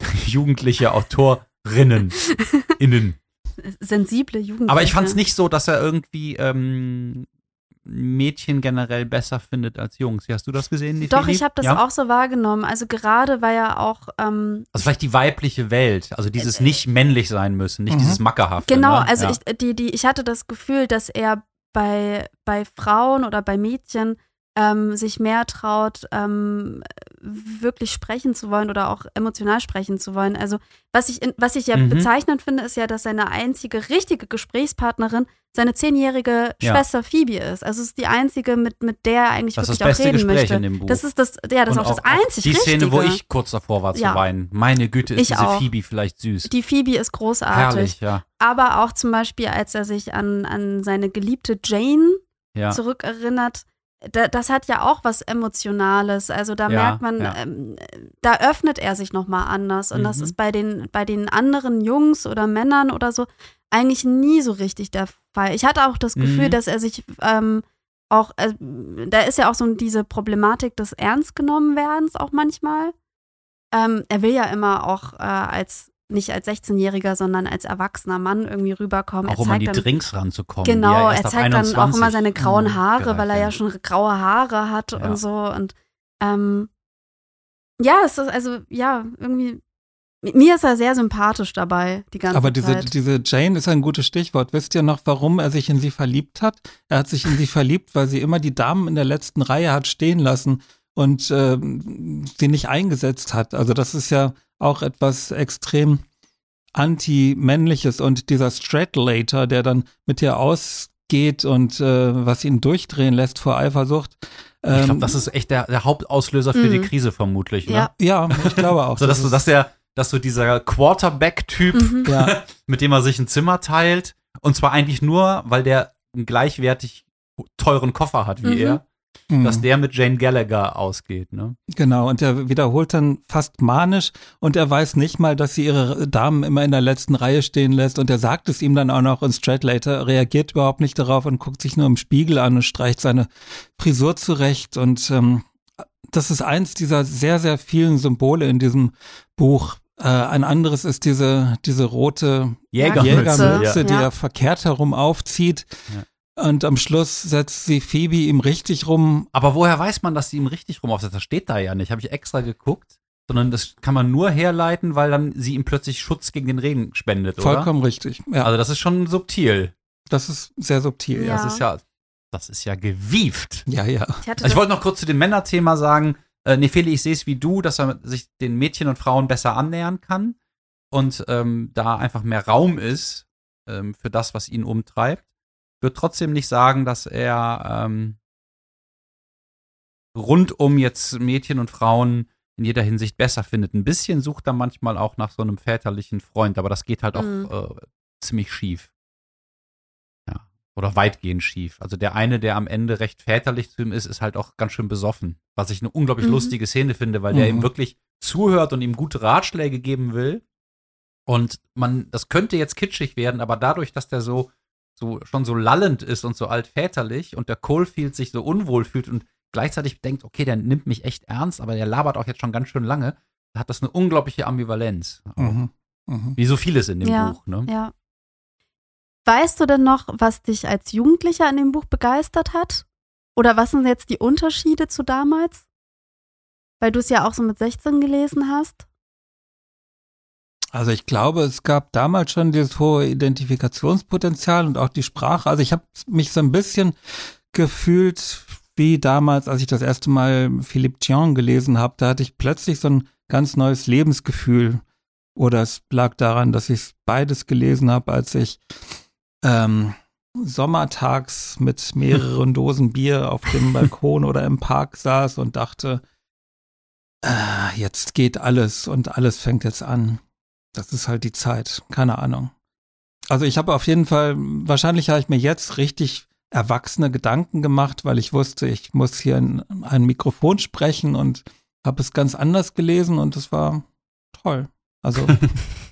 jugendliche Autorinnen. Innen. Sensible Jugendliche. Aber ich fand es nicht so, dass er irgendwie ähm, Mädchen generell besser findet als Jungs. Wie hast du das gesehen? Die Doch, ich habe das ja? auch so wahrgenommen. Also gerade war ja auch, ähm, Also vielleicht die weibliche Welt, also dieses Äh, nicht männlich sein müssen, nicht Mhm. dieses Mackerhafte. Genau, ne? also ja. ich, die, die, ich hatte das Gefühl, dass er bei, bei Frauen oder bei Mädchen ähm, sich mehr traut, ähm, wirklich sprechen zu wollen oder auch emotional sprechen zu wollen. Also was ich, in, was ich ja Mhm. bezeichnend finde, ist ja, dass seine einzige richtige Gesprächspartnerin seine zehnjährige Ja. Schwester Phoebe ist. Also es ist die einzige, mit, mit der er eigentlich Das wirklich das auch reden Gespräch möchte. in dem Buch. Das ist das, ja, das ist Und auch das einzig Die Szene, Richtige. wo ich kurz davor war zu Ja. weinen. Meine Güte, ist Ich diese auch. Phoebe vielleicht süß. Die Phoebe ist großartig. Herrlich, ja. Aber auch zum Beispiel, als er sich an, an seine geliebte Jane ja. zurückerinnert, da, das hat ja auch was Emotionales. Also da Ja, merkt man, ja. ähm, da öffnet er sich nochmal anders. Und das Mhm. ist bei den, bei den anderen Jungs oder Männern oder so eigentlich nie so richtig der Fall. Ich hatte auch das Gefühl, Mhm. dass er sich ähm, auch, äh, da ist ja auch so diese Problematik des Ernstgenommenwerdens auch manchmal. Ähm, er will ja immer auch äh, als nicht als 16-Jähriger, sondern als erwachsener Mann irgendwie rüberkommen. Auch er um an zeigt die dann, Drinks ranzukommen. Genau, er ab zeigt dann auch 21 immer seine grauen Mhm, Haare, gereicht weil er ja schon graue Haare hat Ja. und so. Und ähm, ja, es ist also, ja, irgendwie, Mir ist er sehr sympathisch dabei, die ganze Aber diese, Zeit. diese Jane ist ein gutes Stichwort. Wisst ihr noch, warum er sich in sie verliebt hat? Er hat sich in sie verliebt, weil sie immer die Damen in der letzten Reihe hat stehen lassen und äh, sie nicht eingesetzt hat. Also das ist ja auch etwas extrem anti-männliches und dieser Stratlator, der dann mit ihr ausgeht und äh, was ihn durchdrehen lässt vor Eifersucht. ich glaube, ähm, das ist echt der, der Hauptauslöser für die Mhm. Krise vermutlich. Ne? Ja. ja, ich glaube auch. Also, dass du, dass der, dass du dieser Quarterback-Typ, Mhm. ja, mit dem er sich ein Zimmer teilt, und zwar eigentlich nur, weil der einen gleichwertig teuren Koffer hat wie Mhm. er, mhm. dass der mit Jane Gallagher ausgeht. Ne? Genau, und er wiederholt dann fast manisch und er weiß nicht mal, dass sie ihre Damen immer in der letzten Reihe stehen lässt und er sagt es ihm dann auch noch und Stratlater reagiert überhaupt nicht darauf und guckt sich nur im Spiegel an und streicht seine Frisur zurecht und ähm, das ist eins dieser sehr, sehr vielen Symbole in diesem Buch. Äh, ein anderes ist diese, diese rote Jägermütze, Jägermütze, ja. die er verkehrt herum aufzieht. Und am Schluss setzt sie Phoebe ihm richtig rum Aber woher weiß man, dass sie ihm richtig rum aufsetzt? Das steht da ja nicht. Habe ich extra geguckt. Sondern das kann man nur herleiten, weil dann sie ihm plötzlich Schutz gegen den Regen spendet, oder? Vollkommen richtig. Ja, Also das ist schon subtil. das ist sehr subtil. Ja. Das ist ja, das ist ja gewieft. ja. ja. Ich Ich wollte noch kurz zu dem Männerthema sagen, äh, Nefeli, ich sehe es wie du, dass er sich den Mädchen und Frauen besser annähern kann und ähm, da einfach mehr Raum ist ähm, für das, was ihn umtreibt. Ich würde trotzdem nicht sagen, dass er ähm, rundum jetzt Mädchen und Frauen in jeder Hinsicht besser findet. Ein bisschen sucht er manchmal auch nach so einem väterlichen Freund, aber das geht halt auch Mhm. äh, ziemlich schief. Ja. Oder weitgehend schief. Also der eine, der am Ende recht väterlich zu ihm ist, ist halt auch ganz schön besoffen. Was ich eine unglaublich Mhm. lustige Szene finde, weil der Mhm. ihm wirklich zuhört und ihm gute Ratschläge geben will. Und man, das könnte jetzt kitschig werden, aber dadurch, dass der so, so schon so lallend ist und so altväterlich und der Coalfield sich so unwohl fühlt und gleichzeitig denkt, okay, der nimmt mich echt ernst, aber der labert auch jetzt schon ganz schön lange, hat das eine unglaubliche Ambivalenz. Mhm. Mhm. Wie so vieles in dem Ja. Buch, ne? ja. Weißt du denn noch, was dich als Jugendlicher an dem Buch begeistert hat? Oder was sind jetzt die Unterschiede zu damals? Weil du es ja auch so mit 16 gelesen hast. Also ich glaube, es gab damals schon dieses hohe Identifikationspotenzial und auch die Sprache. Also ich habe mich so ein bisschen gefühlt wie damals, als ich das erste Mal Philippe Dion gelesen habe. Da hatte ich plötzlich so ein ganz neues Lebensgefühl. Oder es lag daran, dass ich beides gelesen habe, als ich ähm, sommertags mit mehreren Dosen Bier auf dem Balkon oder im Park saß und dachte, äh, jetzt geht alles und alles fängt jetzt an. Das ist halt die Zeit. Keine Ahnung. Also ich habe auf jeden Fall, wahrscheinlich habe ich mir jetzt richtig erwachsene Gedanken gemacht, weil ich wusste, ich muss hier in ein Mikrofon sprechen und habe es ganz anders gelesen und es war toll. Also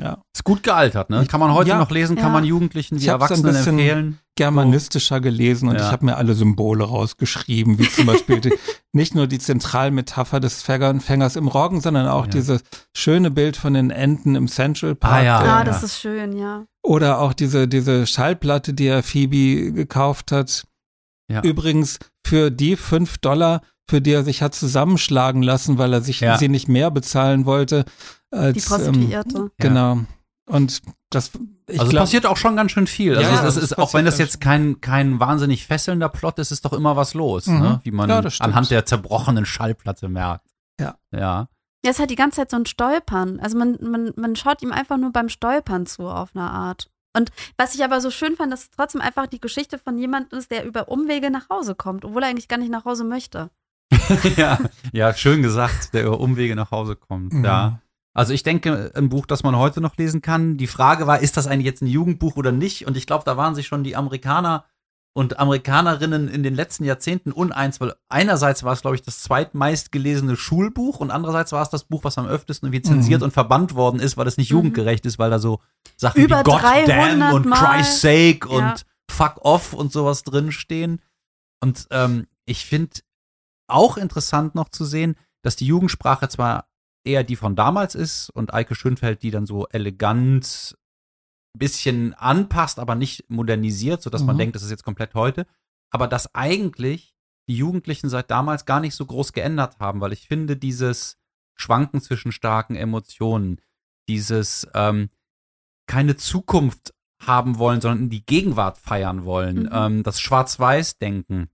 ja, Ist gut gealtert, ne? Kann man heute Ja. noch lesen, kann Ja. man Jugendlichen, Ich die hab's ein Erwachsenen bisschen- empfehlen. germanistischer gelesen und Ja. ich habe mir alle Symbole rausgeschrieben, wie zum Beispiel die, nicht nur die Zentralmetapher des Fänger- Fängers im Roggen, sondern auch Ja. dieses schöne Bild von den Enten im Central Park. Ah, ja. Ah, ja. das ist schön, ja. Oder auch diese, diese Schallplatte, die er Phoebe gekauft hat. Ja. Übrigens für die fünf Dollar, für die er sich hat zusammenschlagen lassen, weil er sich Ja. sie nicht mehr bezahlen wollte. Als, Die Prostituierte. Ähm, genau. Und das, ich also es glaub, passiert auch schon ganz schön viel. Also Ja, es, es es ist, auch wenn das jetzt kein, kein wahnsinnig fesselnder Plot ist, ist doch immer was los, Mhm. ne? wie man Ja, das anhand der zerbrochenen Schallplatte merkt. Ja. Ja. Ja, es hat die ganze Zeit so ein Stolpern. Also man, man, man schaut ihm einfach nur beim Stolpern zu auf eine Art. Und was ich aber so schön fand, dass es trotzdem einfach die Geschichte von jemandem ist, der über Umwege nach Hause kommt, obwohl er eigentlich gar nicht nach Hause möchte. ja. ja, schön gesagt, der über Umwege nach Hause kommt. Mhm. Ja. Also ich denke, ein Buch, das man heute noch lesen kann. Die Frage war, ist das eigentlich jetzt ein Jugendbuch oder nicht? Und ich glaube, da waren sich schon die Amerikaner und Amerikanerinnen in den letzten Jahrzehnten uneins, weil einerseits war es, glaube ich, das zweitmeist gelesene Schulbuch und andererseits war es das Buch, was am öftesten irgendwie zensiert Mhm. und verbannt worden ist, weil es nicht Mhm. jugendgerecht ist, weil da so Sachen Über wie God 300 damn und Mal. Christ's sake und Ja. Fuck off und sowas drinstehen. Und ähm, ich finde auch interessant noch zu sehen, dass die Jugendsprache zwar eher die von damals ist und Eike Schönfeld die dann so elegant ein bisschen anpasst, aber nicht modernisiert, sodass man Mhm. denkt, das ist jetzt komplett heute, aber dass eigentlich die Jugendlichen seit damals gar nicht so groß geändert haben, weil ich finde, dieses Schwanken zwischen starken Emotionen, dieses ähm, keine Zukunft haben wollen, sondern die Gegenwart feiern wollen, Mhm. ähm, das Schwarz-Weiß-Denken,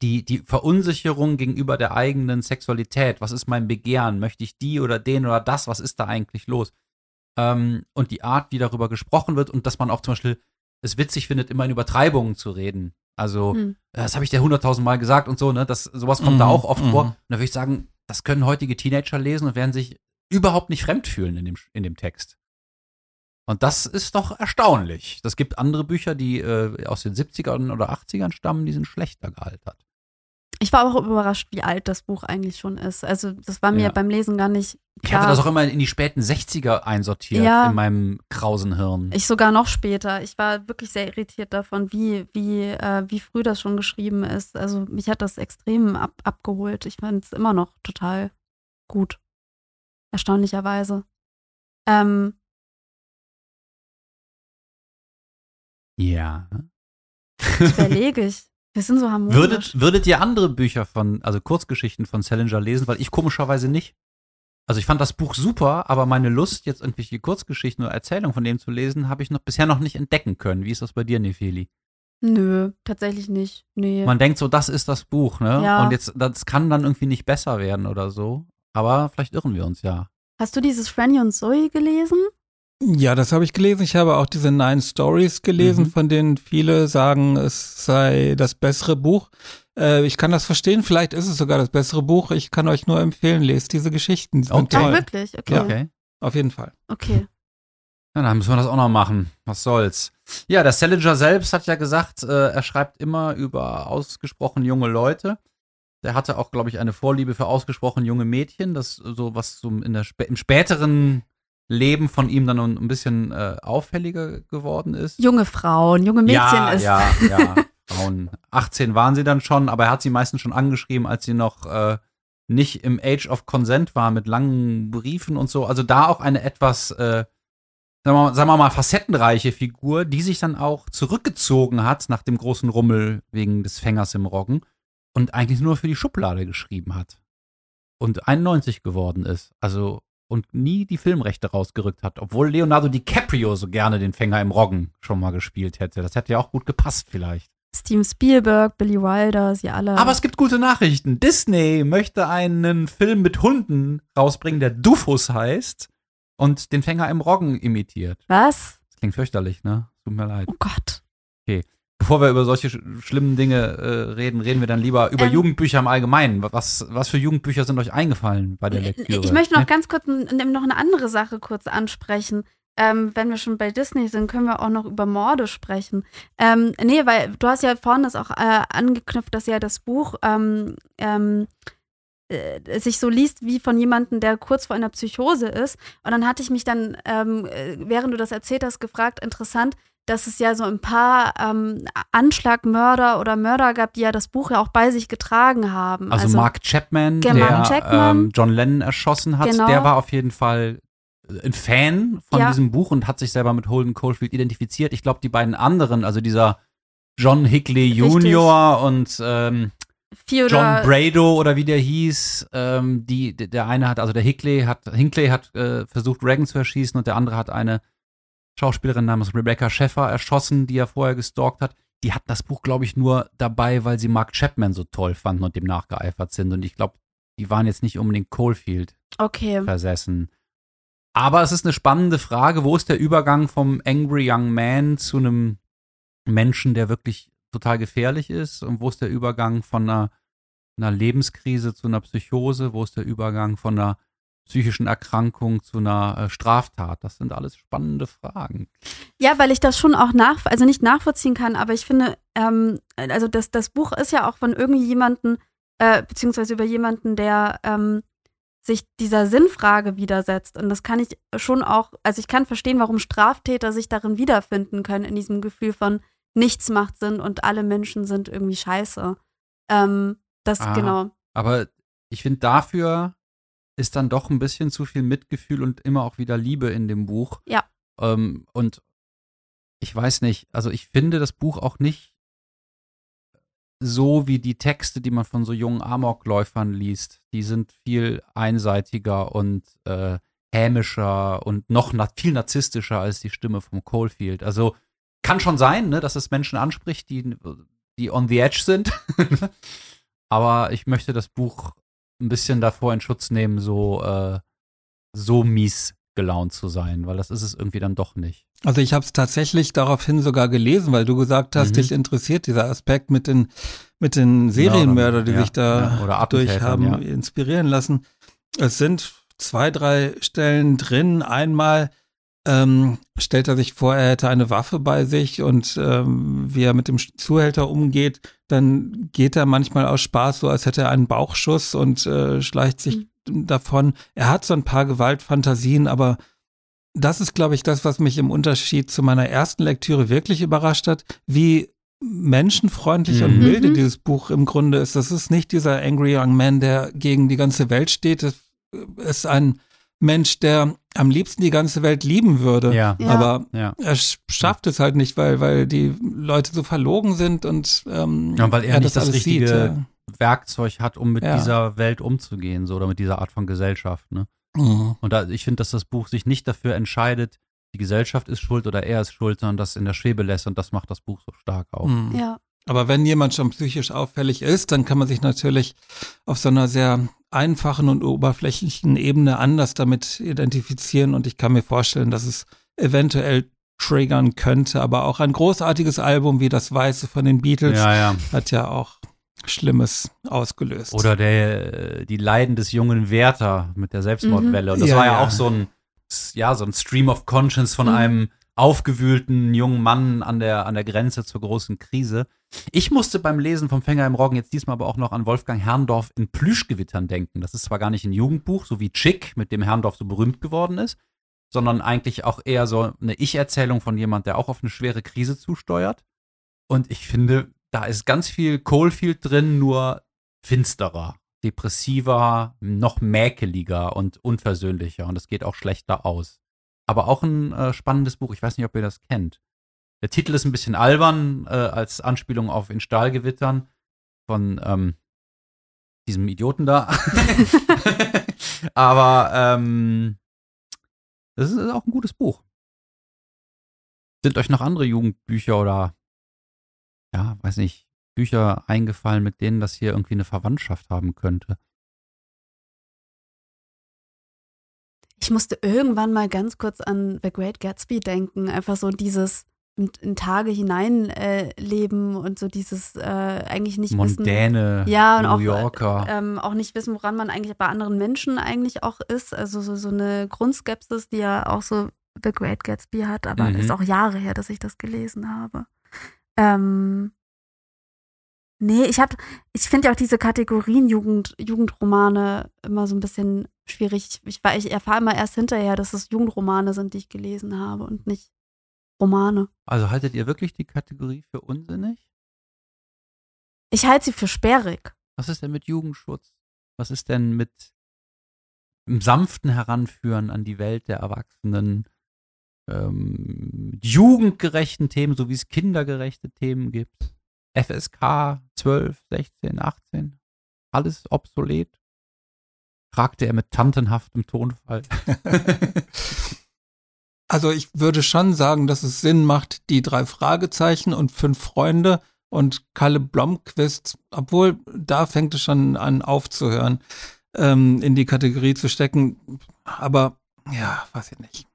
die, die Verunsicherung gegenüber der eigenen Sexualität. Was ist mein Begehren? Möchte ich die oder den oder das? Was ist da eigentlich los? Ähm, und die Art, wie darüber gesprochen wird und dass man auch zum Beispiel es witzig findet, immer in Übertreibungen zu reden. Also, Hm. das habe ich dir hunderttausend Mal gesagt und so, ne? Das, sowas kommt da Mhm, auch oft mhm. vor. Und da würde ich sagen, das können heutige Teenager lesen und werden sich überhaupt nicht fremd fühlen in dem, in dem Text. Und das ist doch erstaunlich. Das gibt andere Bücher, die äh, aus den 70ern oder 80ern stammen, die sind schlechter gealtert. Ich war auch überrascht, wie alt das Buch eigentlich schon ist. Also, das war mir Ja. beim Lesen gar nicht Ich klar. hatte das auch immer in die späten 60er einsortiert Ja. in meinem krausen Hirn. Ich sogar noch später. Ich war wirklich sehr irritiert davon, wie, wie, äh, wie früh das schon geschrieben ist. Also mich hat das extrem ab, abgeholt. Ich fand es immer noch total gut. Erstaunlicherweise. Ähm, ja. das überlege ich. Wir sind so harmonisch. Würdet, würdet ihr andere Bücher von, also Kurzgeschichten von Salinger lesen? Weil ich komischerweise nicht. Also ich fand das Buch super, aber meine Lust, jetzt irgendwelche Kurzgeschichten oder Erzählungen von dem zu lesen, habe ich noch bisher noch nicht entdecken können. Wie ist das bei dir, Nefeli? Nö, tatsächlich nicht. Nee. Man denkt so, das ist das Buch, ne? Ja. Und jetzt, das kann dann irgendwie nicht besser werden oder so. Aber vielleicht irren wir uns ja. Hast du dieses Franny und Zoe gelesen? Ja, das habe ich gelesen. Ich habe auch diese Nine Stories gelesen, Mhm. von denen viele sagen, es sei das bessere Buch. Äh, ich kann das verstehen. Vielleicht ist es sogar das bessere Buch. Ich kann euch nur empfehlen, lest diese Geschichten. Die sind Okay. Ah, wirklich? Okay. Ja. Okay. Okay. Auf jeden Fall. Ja, dann müssen wir das auch noch machen. Was soll's. Ja, der Salinger selbst hat ja gesagt, äh, er schreibt immer über ausgesprochen junge Leute. Der hatte auch, glaube ich, eine Vorliebe für ausgesprochen junge Mädchen, das so was so in der spä im späteren Leben von ihm dann ein bisschen äh, auffälliger geworden ist. Junge Frauen, junge Mädchen ja, ist. ja, ja. Frauen. 18 waren sie dann schon, aber er hat sie meistens schon angeschrieben, als sie noch äh, nicht im Age of Consent waren mit langen Briefen und so. Also da auch eine etwas, äh, sagen, wir mal, sagen wir mal, facettenreiche Figur, die sich dann auch zurückgezogen hat nach dem großen Rummel wegen des Fängers im Roggen und eigentlich nur für die Schublade geschrieben hat. Und 91 geworden ist. Also und nie die Filmrechte rausgerückt hat, obwohl Leonardo DiCaprio so gerne den Fänger im Roggen schon mal gespielt hätte. Das hätte ja auch gut gepasst vielleicht. Steven Spielberg, Billy Wilder, sie alle. Aber es gibt gute Nachrichten. Disney möchte einen Film mit Hunden rausbringen, der Dufus heißt und den Fänger im Roggen imitiert. Was? Das klingt fürchterlich, ne? Tut mir leid. Oh Gott. Bevor wir über solche sch schlimmen Dinge äh, reden, reden wir dann lieber über Ähm. Jugendbücher im Allgemeinen. Was, was für Jugendbücher sind euch eingefallen bei der Lektüre? Ich möchte noch ganz kurz noch eine andere Sache kurz ansprechen. Ähm, wenn wir schon bei Disney sind, können wir auch noch über Morde sprechen. Ähm, nee, weil du hast ja vorhin das auch äh, angeknüpft, dass ja das Buch ähm, ähm, äh, sich so liest wie von jemandem, der kurz vor einer Psychose ist. Und dann hatte ich mich dann, ähm, äh, während du das erzählt hast, gefragt, interessant, dass es ja so ein paar ähm, Anschlagmörder oder Mörder gab, die ja das Buch ja auch bei sich getragen haben. Also, Mark Chapman, der Chapman. Ähm, John Lennon erschossen hat, Genau. der war auf jeden Fall ein Fan von Ja. diesem Buch und hat sich selber mit Holden Caulfield identifiziert. Ich glaube, die beiden anderen, also dieser John Richtig. Jr. und ähm, John Brado oder wie der hieß, ähm, die, der eine hat, also der Hickley hat, Hinckley hat äh, versucht, Reagan zu erschießen und der andere hat eine Schauspielerin namens Rebecca Sheffer erschossen, die er vorher gestalkt hat. Die hatten das Buch, glaube ich, nur dabei, weil sie Mark Chapman so toll fanden und dem nachgeeifert sind. Und ich glaube, die waren jetzt nicht unbedingt Coalfield Okay. versessen. Aber es ist eine spannende Frage, wo ist der Übergang vom Angry Young Man zu einem Menschen, der wirklich total gefährlich ist? Und wo ist der Übergang von einer, einer Lebenskrise zu einer Psychose? Wo ist der Übergang von einer psychischen Erkrankung zu einer äh, Straftat? Das sind alles spannende Fragen. Ja, weil ich das schon auch nach, also nicht nachvollziehen kann, aber ich finde, ähm, also das, das Buch ist ja auch von irgendjemanden, äh, beziehungsweise über jemanden, der ähm, sich dieser Sinnfrage widersetzt. Und das kann ich schon auch, also ich kann verstehen, warum Straftäter sich darin wiederfinden können, in diesem Gefühl von nichts macht Sinn und alle Menschen sind irgendwie scheiße. Ähm, das, Ah. genau. Aber ich finde, dafür ist dann doch ein bisschen zu viel Mitgefühl und immer auch wieder Liebe in dem Buch. Ja. Ähm, und ich weiß nicht, also ich finde das Buch auch nicht so wie die Texte, die man von so jungen Amokläufern liest. Die sind viel einseitiger und äh, hämischer und noch na viel narzisstischer als die Stimme vom Coalfield. Also kann schon sein, ne, dass es Menschen anspricht, die, die on the edge sind. Aber ich möchte das Buch ein bisschen davor in Schutz nehmen, so, äh, so mies gelaunt zu sein, weil das ist es irgendwie dann doch nicht. Also ich habe es tatsächlich daraufhin sogar gelesen, weil du gesagt hast, mhm. dich interessiert dieser Aspekt mit den mit den Serienmörder, die ja, sich da ja, durch haben inspirieren lassen. Es sind zwei, drei Stellen drin. Einmal ähm, stellt er sich vor, er hätte eine Waffe bei sich und ähm, wie er mit dem Zuhälter umgeht, dann geht er manchmal aus Spaß so, als hätte er einen Bauchschuss und äh, schleicht sich mhm. davon. Er hat so ein paar Gewaltfantasien, aber das ist, glaube ich, das, was mich im Unterschied zu meiner ersten Lektüre wirklich überrascht hat, wie menschenfreundlich mhm. und milde mhm. dieses Buch im Grunde ist. Das ist nicht dieser Angry Young Man, der gegen die ganze Welt steht. Das ist ein Mensch, der am liebsten die ganze Welt lieben würde. Ja. Aber ja. er schafft es halt nicht, weil, weil die Leute so verlogen sind und ähm, ja, weil er, er nicht das, das richtige sieht, ja. Werkzeug hat, um mit dieser Welt umzugehen, so oder mit dieser Art von Gesellschaft. Ne? Mhm. Und da, ich finde, dass das Buch sich nicht dafür entscheidet, die Gesellschaft ist schuld oder er ist schuld, sondern das in der Schwebe lässt und das macht das Buch so stark auch. Mhm. Ja. Aber wenn jemand schon psychisch auffällig ist, dann kann man sich natürlich auf so einer sehr einfachen und oberflächlichen Ebene anders damit identifizieren und ich kann mir vorstellen, dass es eventuell triggern könnte, aber auch ein großartiges Album wie das Weiße von den Beatles ja, ja. hat ja auch Schlimmes ausgelöst. Oder der, die Leiden des jungen Werther mit der Selbstmordwelle. Mhm. Und das ja, war ja, auch so ein, ja, so ein Stream of Conscience von mhm. einem aufgewühlten jungen Mann an der, an der Grenze zur großen Krise. Ich musste beim Lesen vom Fänger im Roggen jetzt diesmal aber auch noch an Wolfgang Herrndorf in Plüschgewittern denken. Das ist zwar gar nicht ein Jugendbuch, so wie Chick, mit dem Herrndorf so berühmt geworden ist, sondern eigentlich auch eher so eine Ich-Erzählung von jemand, der auch auf eine schwere Krise zusteuert. Und ich finde, da ist ganz viel Coalfield drin, nur finsterer, depressiver, noch mäkeliger und unversöhnlicher. Und es geht auch schlechter aus. Aber auch ein äh, spannendes Buch. Ich weiß nicht, ob ihr das kennt. Der Titel ist ein bisschen albern, äh, als Anspielung auf In Stahlgewittern von ähm, diesem Idioten da. Aber ähm, das ist auch ein gutes Buch. Sind euch noch andere Jugendbücher oder ja, weiß nicht, Bücher eingefallen, mit denen das hier irgendwie eine Verwandtschaft haben könnte? Ich musste irgendwann mal ganz kurz an The Great Gatsby denken. Einfach so dieses in, Tage hineinleben äh, und so dieses äh, eigentlich nicht Mondäne, wissen. Ja, und New auch, Yorker. Ähm, auch nicht wissen, woran man eigentlich bei anderen Menschen eigentlich auch ist. Also so, so eine Grundskepsis, die ja auch so The Great Gatsby hat, aber mhm. ist auch Jahre her, dass ich das gelesen habe. Ähm, nee, ich habe, ich finde ja auch diese Kategorien Jugend, Jugendromane immer so ein bisschen schwierig. Ich, ich erfahre immer erst hinterher, dass es Jugendromane sind, die ich gelesen habe und nicht Romane. Also haltet ihr wirklich die Kategorie für unsinnig? Ich halte sie für sperrig. Was ist denn mit Jugendschutz? Was ist denn mit dem sanften Heranführen an die Welt der Erwachsenen? Ähm, jugendgerechten Themen, so wie es kindergerechte Themen gibt. FSK 12, 16, 18. Alles obsolet. Fragte er mit tantenhaftem Tonfall. Also ich würde schon sagen, dass es Sinn macht, die drei Fragezeichen und fünf Freunde und Kalle Blomquist, obwohl da fängt es schon an aufzuhören, ähm, in die Kategorie zu stecken. Aber ja, weiß ich nicht.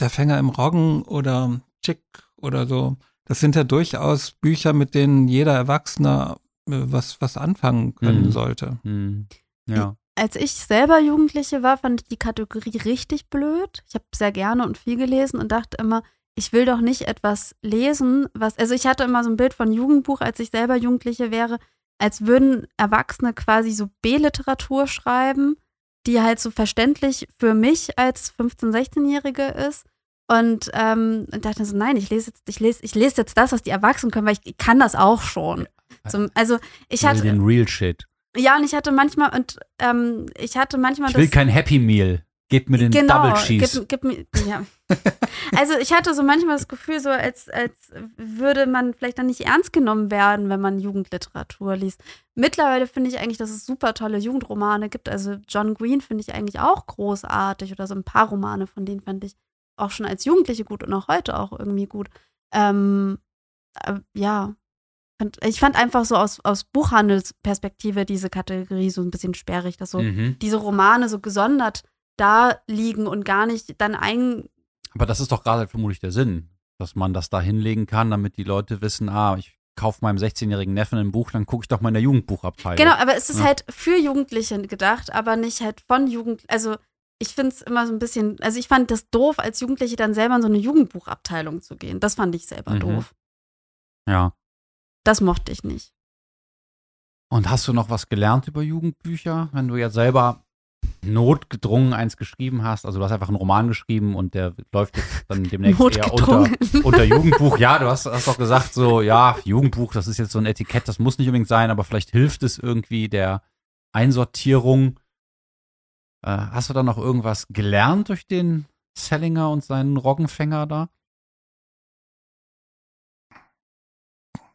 Der Fänger im Roggen oder Chick oder so, das sind ja durchaus Bücher, mit denen jeder Erwachsene äh, was, was anfangen können mhm. sollte. Mhm. Ja als ich selber Jugendliche war, fand ich die Kategorie richtig blöd. Ich habe sehr gerne und viel gelesen und dachte immer, ich will doch nicht etwas lesen, was. Also ich hatte immer so ein Bild von Jugendbuch, als ich selber Jugendliche wäre, als würden Erwachsene quasi so B-Literatur schreiben, die halt so verständlich für mich als 15-, 16-Jährige ist. Und ähm, dachte so, nein, ich lese jetzt, ich lese, ich lese jetzt das, was die Erwachsenen können, weil ich kann das auch schon. So, also ich hatte. Den Real Shit. Ja, und ich hatte manchmal, und ähm, ich hatte manchmal. Ich will kein Happy Meal. Gebt mir den genau, Double Cheese. Gib, gib mir, ja. also ich hatte so manchmal das Gefühl, so als, als würde man vielleicht dann nicht ernst genommen werden, wenn man Jugendliteratur liest. Mittlerweile finde ich eigentlich, dass es super tolle Jugendromane gibt. Also John Green finde ich eigentlich auch großartig oder so ein paar Romane von denen fand ich auch schon als Jugendliche gut und auch heute auch irgendwie gut. Ähm, äh, ja, ich fand einfach so aus, aus Buchhandelsperspektive diese Kategorie so ein bisschen sperrig, dass so Mhm. diese Romane so gesondert da liegen und gar nicht dann ein. Aber das ist doch gerade vermutlich der Sinn, dass man das da hinlegen kann, damit die Leute wissen, ah, ich kaufe meinem 16-jährigen Neffen ein Buch, dann gucke ich doch mal in der Jugendbuchabteilung. Genau, aber es ist Ja. halt für Jugendliche gedacht, aber nicht halt von Jugend. Also ich finde es immer so ein bisschen, also ich fand das doof, als Jugendliche dann selber in so eine Jugendbuchabteilung zu gehen. Das fand ich selber Mhm. doof. Ja. Das mochte ich nicht. Und hast du noch was gelernt über Jugendbücher, wenn du jetzt selber notgedrungen eins geschrieben hast? Also du hast einfach einen Roman geschrieben und der läuft jetzt dann demnächst eher unter, unter Jugendbuch. Ja, du hast, hast doch gesagt, so, ja, Jugendbuch, das ist jetzt so ein Etikett, das muss nicht unbedingt sein, aber vielleicht hilft es irgendwie der Einsortierung. Äh, hast du da noch irgendwas gelernt durch den Sellinger und seinen Roggenfänger da?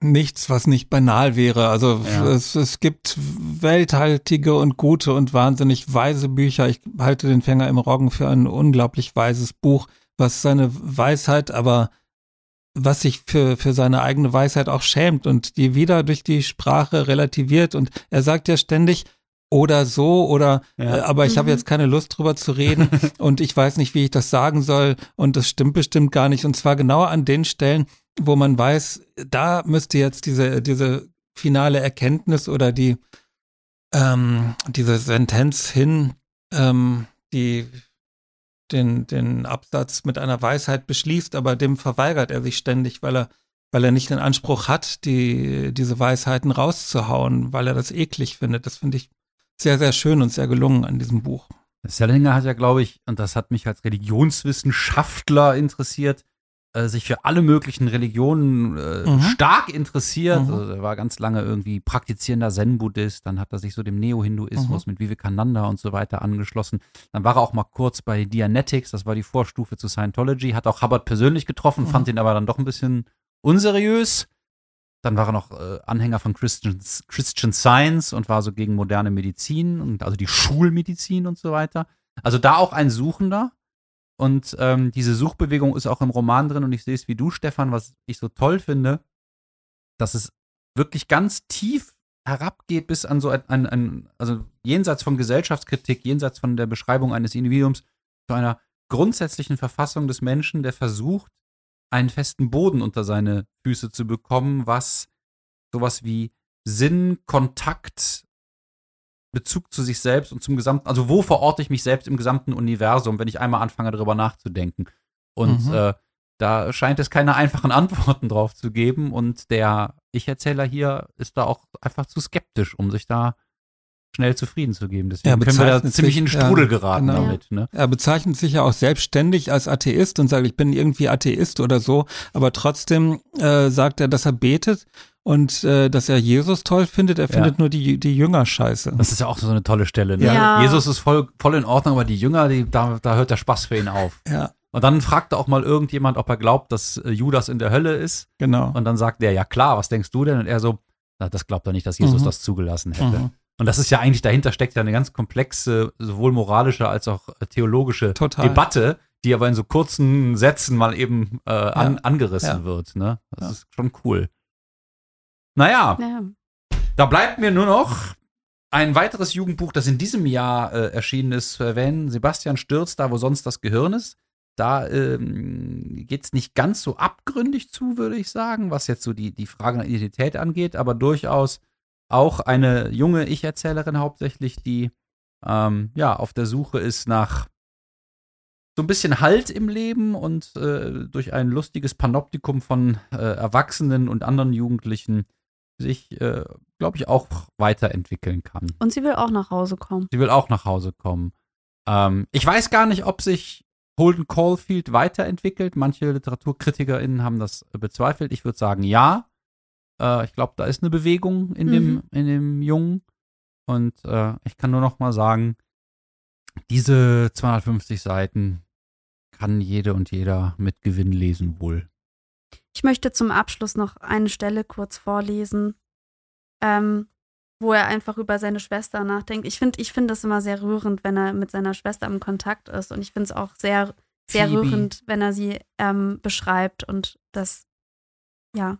Nichts, was nicht banal wäre. Also Ja. es, es gibt welthaltige und gute und wahnsinnig weise Bücher. Ich halte den Fänger im Roggen für ein unglaublich weises Buch, was seine Weisheit, aber was sich für, für seine eigene Weisheit auch schämt und die wieder durch die Sprache relativiert. Und er sagt ja ständig, oder so, oder Ja. äh, aber ich habe Mhm. jetzt keine Lust drüber zu reden und ich weiß nicht, wie ich das sagen soll und das stimmt bestimmt gar nicht. Und zwar genau an den Stellen, wo man weiß, da müsste jetzt diese, diese finale Erkenntnis oder die, ähm, diese Sentenz hin, ähm, die den, den Absatz mit einer Weisheit beschließt, aber dem verweigert er sich ständig, weil er, weil er nicht den Anspruch hat, die, diese Weisheiten rauszuhauen, weil er das eklig findet. Das finde ich sehr, sehr schön und sehr gelungen an diesem Buch. Sellinger hat ja, glaube ich, und das hat mich als Religionswissenschaftler interessiert, äh, sich für alle möglichen Religionen äh, Mhm. stark interessiert. Mhm. Also, er war ganz lange irgendwie praktizierender Zen-Buddhist, dann hat er sich so dem Neo-Hinduismus Mhm. mit Vivekananda und so weiter angeschlossen. Dann war er auch mal kurz bei Dianetics, das war die Vorstufe zu Scientology, hat auch Hubbard persönlich getroffen, Mhm. fand ihn aber dann doch ein bisschen unseriös. Dann war er noch äh, Anhänger von Christian, Christian Science und war so gegen moderne Medizin und also die Schulmedizin und so weiter. Also da auch ein Suchender. Und ähm, diese Suchbewegung ist auch im Roman drin und ich sehe es wie du, Stefan, was ich so toll finde, dass es wirklich ganz tief herabgeht bis an so ein, ein, ein also jenseits von Gesellschaftskritik, jenseits von der Beschreibung eines Individuums zu einer grundsätzlichen Verfassung des Menschen, der versucht, einen festen Boden unter seine Füße zu bekommen, was sowas wie Sinn, Kontakt, Bezug zu sich selbst und zum gesamten, also wo verorte ich mich selbst im gesamten Universum, wenn ich einmal anfange, darüber nachzudenken. Und Mhm. äh, da scheint es keine einfachen Antworten drauf zu geben. Und der Ich-Erzähler hier ist da auch einfach zu skeptisch, um sich da schnell zufrieden zu geben. Deswegen Er können wir da ziemlich in den sich, ja, Strudel geraten genau. damit. Ne? Er bezeichnet sich ja auch selbstständig als Atheist und sagt, ich bin irgendwie Atheist oder so, aber trotzdem äh, sagt er, dass er betet und äh, dass er Jesus toll findet. Er Ja. findet nur die, die Jünger scheiße. Das ist ja auch so eine tolle Stelle. Ne? Ja. Jesus ist voll, voll in Ordnung, aber die Jünger, die, da, da hört der Spaß für ihn auf. Ja, Und dann fragt auch mal irgendjemand, ob er glaubt, dass äh, Judas in der Hölle ist. genau. Und dann sagt der, ja klar, was denkst du denn? Und er so, na, das glaubt er nicht, dass Jesus Mhm. das zugelassen hätte. Mhm. Und das ist ja eigentlich, dahinter steckt ja eine ganz komplexe, sowohl moralische als auch äh, theologische Total. Debatte, die aber in so kurzen Sätzen mal eben äh, an, angerissen Ja. wird. Ne? Das Ja. ist schon cool. Naja, Ja. da bleibt mir nur noch ein weiteres Jugendbuch, das in diesem Jahr äh, erschienen ist, zu erwähnen. Sebastian Stürz, da wo sonst das Gehirn ist. Da ähm, geht es nicht ganz so abgründig zu, würde ich sagen, was jetzt so die, die Frage der Identität angeht, aber durchaus auch eine junge Ich-Erzählerin hauptsächlich, die ähm, ja auf der Suche ist nach so ein bisschen Halt im Leben und äh, durch ein lustiges Panoptikum von äh, Erwachsenen und anderen Jugendlichen sich, äh, glaube ich, auch weiterentwickeln kann. Und sie will auch nach Hause kommen. Sie will auch nach Hause kommen. Ähm, ich weiß gar nicht, ob sich Holden Caulfield weiterentwickelt. Manche LiteraturkritikerInnen haben das bezweifelt. Ich würde sagen, ja. Äh, ich glaube, da ist eine Bewegung in, dem, Mhm. in dem Jungen. Und äh, ich kann nur noch mal sagen, diese 250 Seiten kann jede und jeder mit Gewinn lesen wohl. Ich möchte zum Abschluss noch eine Stelle kurz vorlesen, ähm, wo er einfach über seine Schwester nachdenkt. Ich finde ich find das immer sehr rührend, wenn er mit seiner Schwester im Kontakt ist. Und ich finde es auch sehr, sehr Phoebe. rührend, wenn er sie ähm, beschreibt. Und das, ja,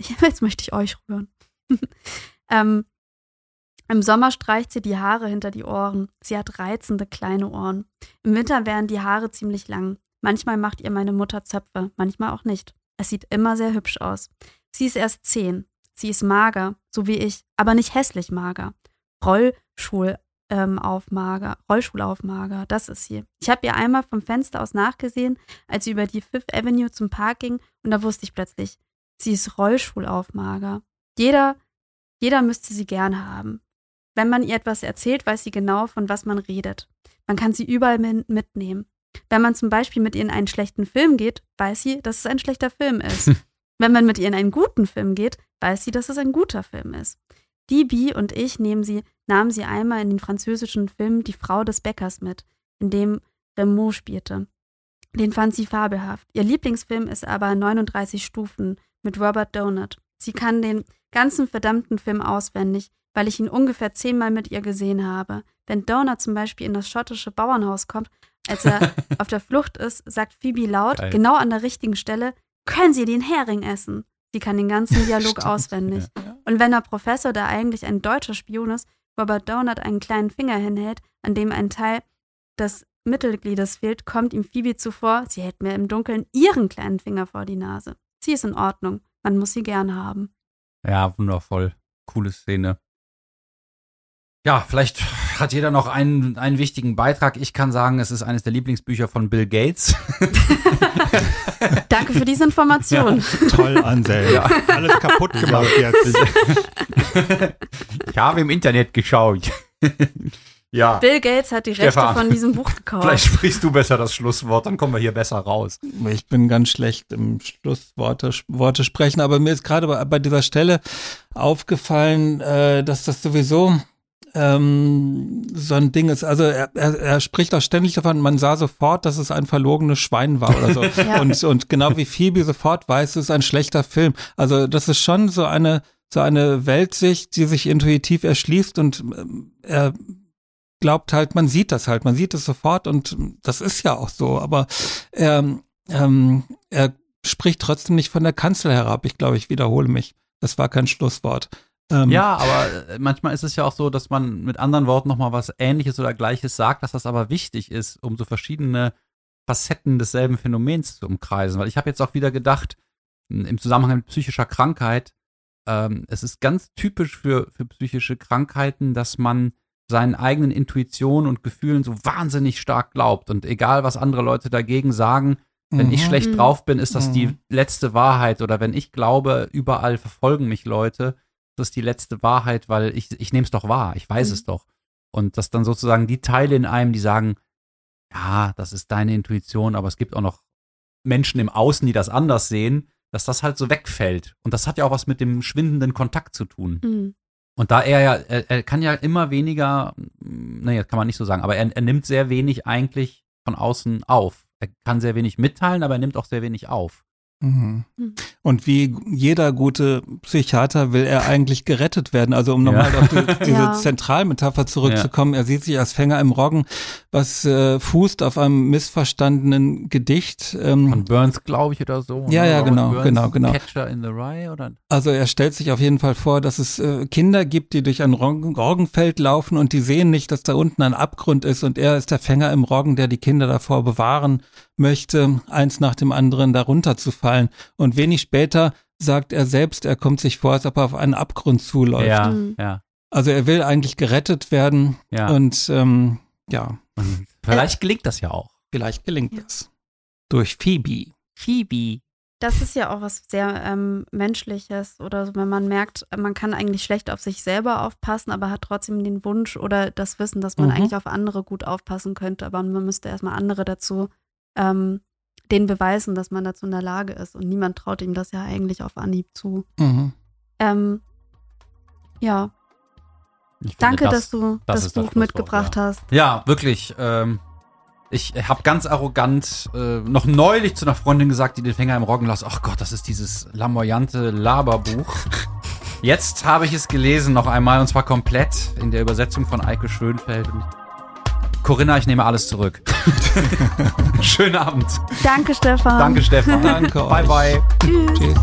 jetzt möchte ich euch rühren. ähm, Im Sommer streicht sie die Haare hinter die Ohren. Sie hat reizende kleine Ohren. Im Winter werden die Haare ziemlich lang. Manchmal macht ihr meine Mutter Zöpfe, manchmal auch nicht. Es sieht immer sehr hübsch aus. Sie ist erst zehn. Sie ist mager, so wie ich, aber nicht hässlich mager. Rollschul ähm, aufmager, Rollschulaufmager, das ist sie. Ich habe ihr einmal vom Fenster aus nachgesehen, als sie über die Fifth Avenue zum Park ging, und da wusste ich plötzlich, sie ist Rollschulaufmager. Jeder, jeder müsste sie gern haben. Wenn man ihr etwas erzählt, weiß sie genau, von was man redet. Man kann sie überall mitnehmen. Wenn man zum Beispiel mit ihr in einen schlechten Film geht, weiß sie, dass es ein schlechter Film ist. Wenn man mit ihr in einen guten Film geht, weiß sie, dass es ein guter Film ist. Die Bi und ich nehmen sie, nahmen sie einmal in den französischen Film Die Frau des Bäckers mit, in dem Rameau spielte. Den fand sie fabelhaft. Ihr Lieblingsfilm ist aber 39 Stufen mit Robert Donut. Sie kann den ganzen verdammten Film auswendig, weil ich ihn ungefähr zehnmal mit ihr gesehen habe. Wenn Donut zum Beispiel in das schottische Bauernhaus kommt, als er auf der Flucht ist, sagt Phoebe laut, Geil. genau an der richtigen Stelle, können Sie den Hering essen? Sie kann den ganzen Dialog Stimmt. auswendig. Und wenn der Professor, der eigentlich ein deutscher Spion ist, Robert Donut einen kleinen Finger hinhält, an dem ein Teil des Mittelgliedes fehlt, kommt ihm Phoebe zuvor, sie hält mir im Dunkeln ihren kleinen Finger vor die Nase. Sie ist in Ordnung. Man muss sie gern haben. Ja, wundervoll. Coole Szene. Ja, vielleicht hat jeder noch einen, einen wichtigen Beitrag. Ich kann sagen, es ist eines der Lieblingsbücher von Bill Gates. Danke für diese Information. Toll, Anselm. Ja. Alles kaputt gemacht jetzt. Ich habe im Internet geschaut. ja, Bill Gates hat die Stefan, Rechte von diesem Buch gekauft. vielleicht sprichst du besser das Schlusswort, dann kommen wir hier besser raus. Ich bin ganz schlecht im Schlussworte Worte sprechen, aber mir ist gerade bei, bei dieser Stelle aufgefallen, äh, dass das sowieso ähm, so ein Ding ist. Also er, er, er spricht auch ständig davon, man sah sofort, dass es ein verlogenes Schwein war oder so. Ja. und, und genau wie Phoebe sofort weiß, es ist ein schlechter Film. Also das ist schon so eine so eine Weltsicht, die sich intuitiv erschließt und ähm, er glaubt halt, man sieht das halt, man sieht es sofort und das ist ja auch so, aber er, ähm, er spricht trotzdem nicht von der Kanzel herab. Ich glaube, ich wiederhole mich. Das war kein Schlusswort. Ähm, Ja, aber äh, manchmal ist es ja auch so, dass man mit anderen Worten nochmal was Ähnliches oder Gleiches sagt, dass das aber wichtig ist, um so verschiedene Facetten desselben Phänomens zu umkreisen. Weil ich habe jetzt auch wieder gedacht, m, im Zusammenhang mit psychischer Krankheit, ähm, es ist ganz typisch für, für psychische Krankheiten, dass man seinen eigenen Intuitionen und Gefühlen so wahnsinnig stark glaubt. Und egal, was andere Leute dagegen sagen, wenn ich Mhm. schlecht Mhm. drauf bin, ist das die Mhm. letzte Wahrheit. Oder wenn ich glaube, überall verfolgen mich Leute, das ist die letzte Wahrheit, weil ich, ich nehme es doch wahr, ich weiß Mhm. es doch. Und dass dann sozusagen die Teile in einem, die sagen, ja, das ist deine Intuition, aber es gibt auch noch Menschen im Außen, die das anders sehen, dass das halt so wegfällt. Und das hat ja auch was mit dem schwindenden Kontakt zu tun. Und da er ja, er, er kann ja immer weniger, naja, kann man nicht so sagen, aber er, er nimmt sehr wenig eigentlich von außen auf. Er kann sehr wenig mitteilen, aber er nimmt auch sehr wenig auf. Mhm. Mhm. Und wie jeder gute Psychiater will er eigentlich gerettet werden. Also um nochmal auf die, diese Ja. Zentralmetapher zurückzukommen, er sieht sich als Fänger im Roggen, was äh, fußt auf einem missverstandenen Gedicht. Ähm, Von Burns, glaube ich, oder so. Ja, ja, genau, Burns, genau, genau. Catcher in the Rye, oder? Also er stellt sich auf jeden Fall vor, dass es äh, Kinder gibt, die durch ein Roggen- Roggenfeld laufen und die sehen nicht, dass da unten ein Abgrund ist und er ist der Fänger im Roggen, der die Kinder davor bewahren möchte, eins nach dem anderen darunter zu fallen. Und wenig später sagt er selbst, er kommt sich vor, als ob er auf einen Abgrund zuläuft. Ja, Mhm. ja, Also er will eigentlich gerettet werden ja. und ähm, ja, Und vielleicht gelingt das ja auch. vielleicht gelingt es. Durch Phoebe. Phoebe. Das ist ja auch was sehr ähm, Menschliches oder so, wenn man merkt, man kann eigentlich schlecht auf sich selber aufpassen, aber hat trotzdem den Wunsch oder das Wissen, dass man Mhm. eigentlich auf andere gut aufpassen könnte, aber man müsste erstmal andere dazu ähm, denen beweisen, dass man dazu in der Lage ist und niemand traut ihm das ja eigentlich auf Anhieb zu. Mhm. Ähm, ja, Ich finde, Danke, dass du das das, das Buch mitgebracht ja. hast. Ja, wirklich. Ähm, ich habe ganz arrogant äh, noch neulich zu einer Freundin gesagt, die den Finger im Roggen las. Ach Gott, das ist dieses lamoyante Laberbuch. Jetzt habe ich es gelesen noch einmal und zwar komplett in der Übersetzung von Eike Schönfeld. Und Corinna, ich nehme alles zurück. Schönen Abend. Danke, Stefan. Danke, Stefan. Danke Bye, bye. Tschüss. Tschüss.